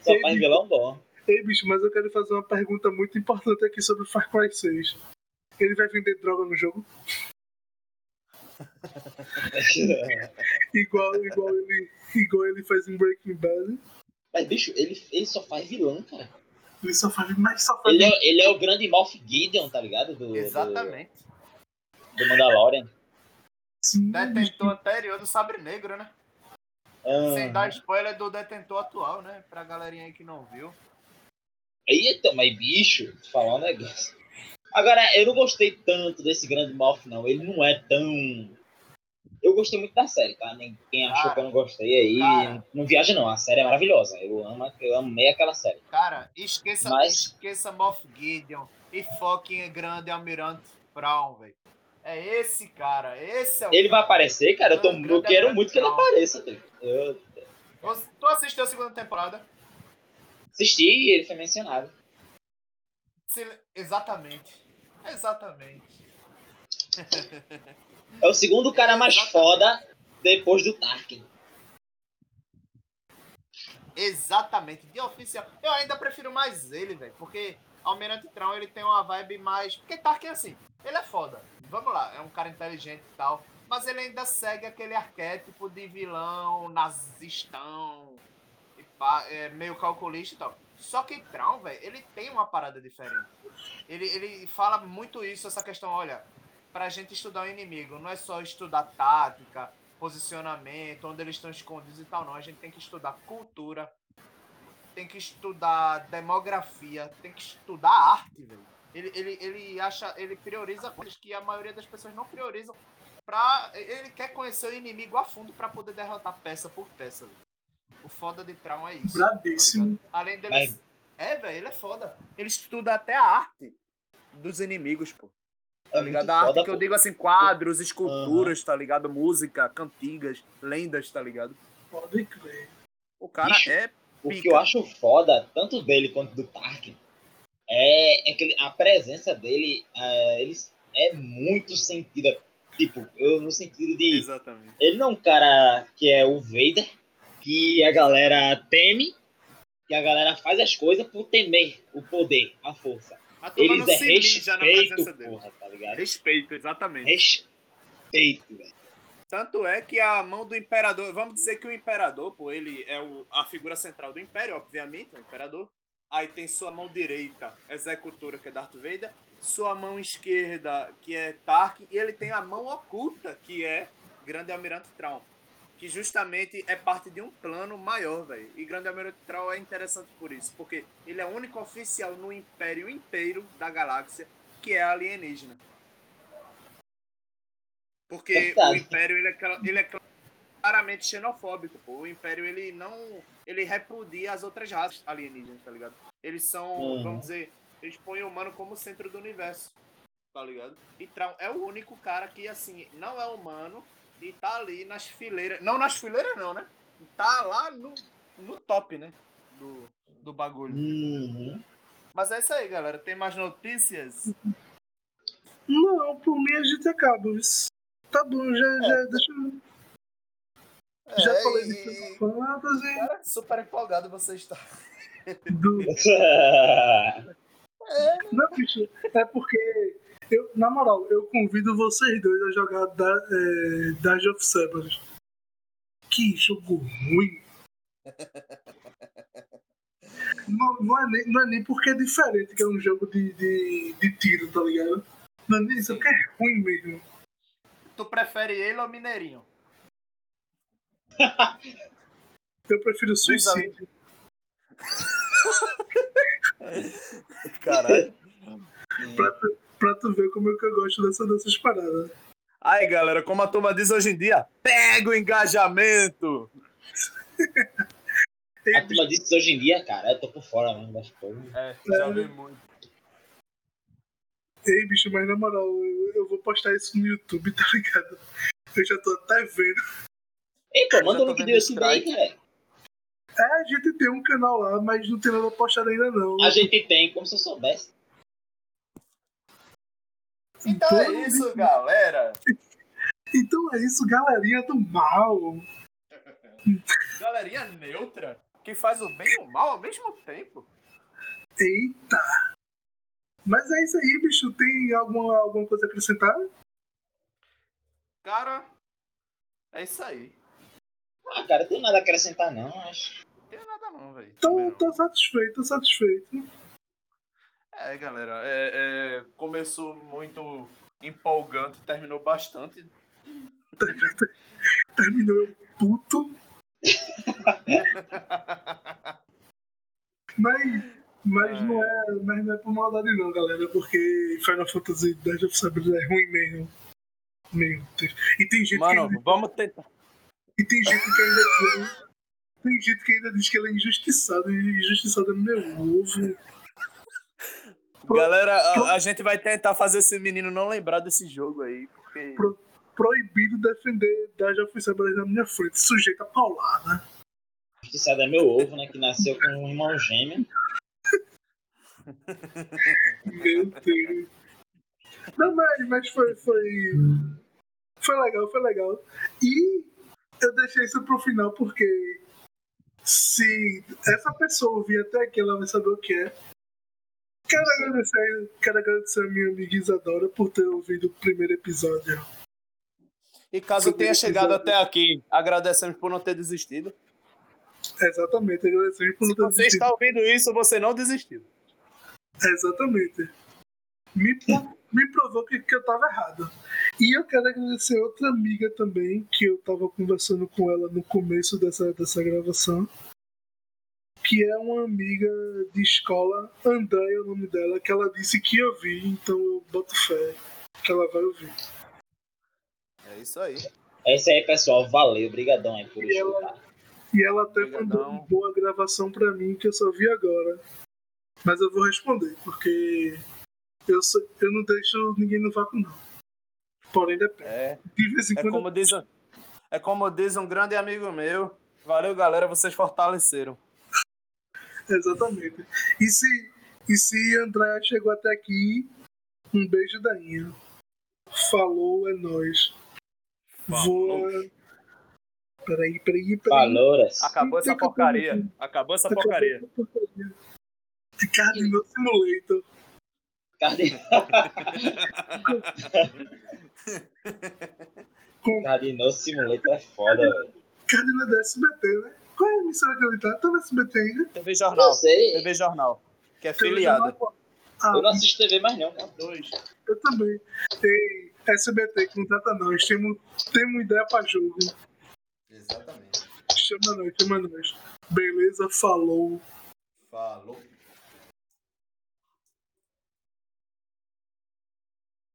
Só Ele- faz vilão bom. Ei, bicho, mas eu quero fazer uma pergunta muito importante aqui sobre Far Cry 6. Ele vai vender droga no jogo? Igual, igual, ele, igual ele faz em Breaking Bad. Mas, bicho, ele, ele só faz vilão, cara. Ele só faz, mas só faz. Ele é, ele é o grande Moff Gideon, tá ligado? Do, Exatamente. Do, do Mandalorian. Sim, Detentor anterior do Sabre Negro, né? Ah, Sem dar spoiler do detentor atual, né? Pra galerinha aí que não viu. Eita, mas bicho, falar um negócio. Agora, eu não gostei tanto desse grande Moff, não. Ele não é tão. Eu gostei muito da série, tá? Quem achou Cara, que eu não gostei aí. cara. Não viaja, não. A série é maravilhosa. Eu amo, eu amei aquela série. Cara, esqueça, Mas- esqueça Moff Gideon e fucking grande Almirante Brown, velho. É esse cara, esse é o. Ele vai aparecer, cara. Eu, tô, eu quero muito que ele apareça. tá? Eu Tu assistiu a segunda temporada? assisti e ele foi mencionado. Se- Exatamente. Exatamente. É o segundo cara mais foda depois do Tarkin. Exatamente. De oficial. Eu ainda prefiro mais ele, velho. Porque Almirante Brown ele tem uma vibe mais. Porque Tarkin é assim. Ele é foda. Vamos lá, é um cara inteligente e tal. Mas ele ainda segue aquele arquétipo de vilão, nazistão, é, meio calculista e tal. Só que Traum, velho, ele tem uma parada diferente. Ele, ele fala muito isso, essa questão, olha, pra gente estudar o inimigo, não é só estudar tática, posicionamento, onde eles estão escondidos e tal, não. A gente tem que estudar cultura, tem que estudar demografia, tem que estudar arte, velho. Ele, ele, ele acha, ele prioriza coisas que a maioria das pessoas não priorizam. Pra, ele quer conhecer o inimigo a fundo para poder derrotar peça por peça. Véio. O foda de Traum é isso. Bradíssimo. Tá Além dele. Mas... É, velho, ele é foda. Ele estuda até a arte dos inimigos, pô. Tá é ligado? A arte foda, que eu digo assim, quadros, esculturas, uhum. tá ligado? Música, cantigas, lendas, tá ligado? Pode crer. O cara Bicho, é. Pica. O que eu acho foda, tanto dele quanto do Tarkin, é, é que a presença dele é, ele é muito sentida. Tipo, eu no sentido de. Exatamente. Ele não é um cara que é o Vader, que a galera teme, que a galera faz as coisas por temer o poder, a força. Eles é respeito, porra, tá ligado? Respeito, exatamente. Respeito, velho. Tanto é que a mão do imperador, vamos dizer que o imperador, pô, ele é o, a figura central do império, obviamente, o imperador. Aí tem sua mão direita, executora, que é Darth Vader, sua mão esquerda, que é Tarkin, e ele tem a mão oculta, que é Grande Almirante Traum que justamente é parte de um plano maior, velho. E Grande Almirante Troll é interessante por isso, porque ele é o único oficial no império inteiro da galáxia que é alienígena. Porque Verdade. o império ele é, ele é claramente xenofóbico, pô. O império ele não ele repudia as outras raças alienígenas, tá ligado? Eles são, uhum. vamos dizer, eles põem o humano como centro do universo, tá ligado? E Traum é o único cara que assim, não é humano, e tá ali nas fileiras. Não nas fileiras, não, né? Tá lá no, no top, né? Do, do bagulho. Uhum. Mas é isso aí, galera. Tem mais notícias? Não, por mim a gente acaba. Tá bom, já, é. já deixa eu. É, já falei e... de fantasy. Cara, super empolgado você está. Do... é. Não, bicho, é porque eu, na moral, eu convido vocês dois a jogar da, é, Dash of Sabbath. Que jogo ruim. não, não, é nem, não é nem porque é diferente, que é um jogo de, de, de tiro, tá ligado? Não é nem isso, é porque é ruim mesmo. Tu prefere ele ou Mineirinho? eu prefiro suicídio. Caralho. pra, pra tu ver como é que eu gosto dessa, dessas paradas. Aí, galera, como a turma diz hoje em dia, pega o engajamento! a turma diz hoje em dia, cara, eu tô por fora mesmo das coisas. É, já vi muito. Ei, bicho, mas na moral, eu vou postar isso no YouTube, tá ligado? Eu já tô até vendo. Ei, pô, manda o link do YouTube aí, cara. É, a gente tem um canal lá, mas não tem nada postado ainda não. A gente tem, como se eu soubesse. Então é isso, galera. Então é isso, galerinha do mal. galerinha neutra, que faz o bem e o mal ao mesmo tempo. Eita! Mas é isso aí, bicho. Tem alguma, alguma coisa a acrescentar? Cara, é isso aí. Ah, cara, tem nada a acrescentar, não, acho. Não tem nada não, velho. Tô, tô satisfeito, tô satisfeito. É, galera, é, é, começou muito empolgante, terminou bastante. terminou puto. mas, mas, não é, mas não é por maldade não, galera, porque Final Fantasy X of Sabres é ruim mesmo. Meu Deus. E tem gente Mano, que ainda... vamos tentar. E tem gente que ainda. tem gente que ainda diz que ela é injustiçada, e injustiçada no meu ovo. Galera, a, a, gente vai tentar fazer esse menino não lembrar desse jogo aí. Porque... Pro, proibido defender da Justiça na minha frente, sujeito a paulada. Justiçado é meu ovo, né? Que nasceu com um irmão gêmeo. meu Deus. Não, mas, mas foi, foi. Foi legal, foi legal. E eu deixei isso pro final porque se essa pessoa ouvir até aqui, ela vai saber o que é. Quero agradecer, quero agradecer a minha amiga Isadora por ter ouvido o primeiro episódio. E caso tenha chegado até aqui, agradecemos por não ter desistido. Exatamente, agradecemos por Se não ter você desistido. está ouvindo isso, você não desistiu. Exatamente. Me, me provou que, que eu tava errado. E eu quero agradecer outra amiga também, que eu tava conversando com ela no começo dessa, dessa gravação. Que é uma amiga de escola, Andréia é o nome dela, que ela disse que ia ouvir, então eu boto fé que ela vai ouvir. É isso aí. É isso aí, pessoal. Valeu, brigadão aí por E ela- escutar. E ela até Obrigadão. mandou uma boa gravação pra mim, que eu só vi agora. Mas eu vou responder, porque eu, sou- eu não deixo ninguém no vácuo, não. Porém, depende. É, De vez em é quando como diz, é como diz um grande amigo meu. Valeu, galera, vocês fortaleceram. Exatamente. E se, e se Andréa chegou até aqui, um beijo da Inha. Falou, é nóis. Falou. Vou. Peraí, peraí, peraí. Falouras. Acabou essa porcaria. Acabou essa porcaria. Ricardo no Simulator. Cardinal Simulator é foda, velho. Cardinal da SBT, né? Qual é a emissora que ele tá? Tá no SBT ainda? TV Jornal. Não sei. TV Jornal. Que é filiada. Ah, Eu não assisto TV mais não. Dois. eu também. Tem SBT, contrata nós. Temos, temos ideia pra jogo. Exatamente. Chama nós, chama nós. Beleza, falou. Falou.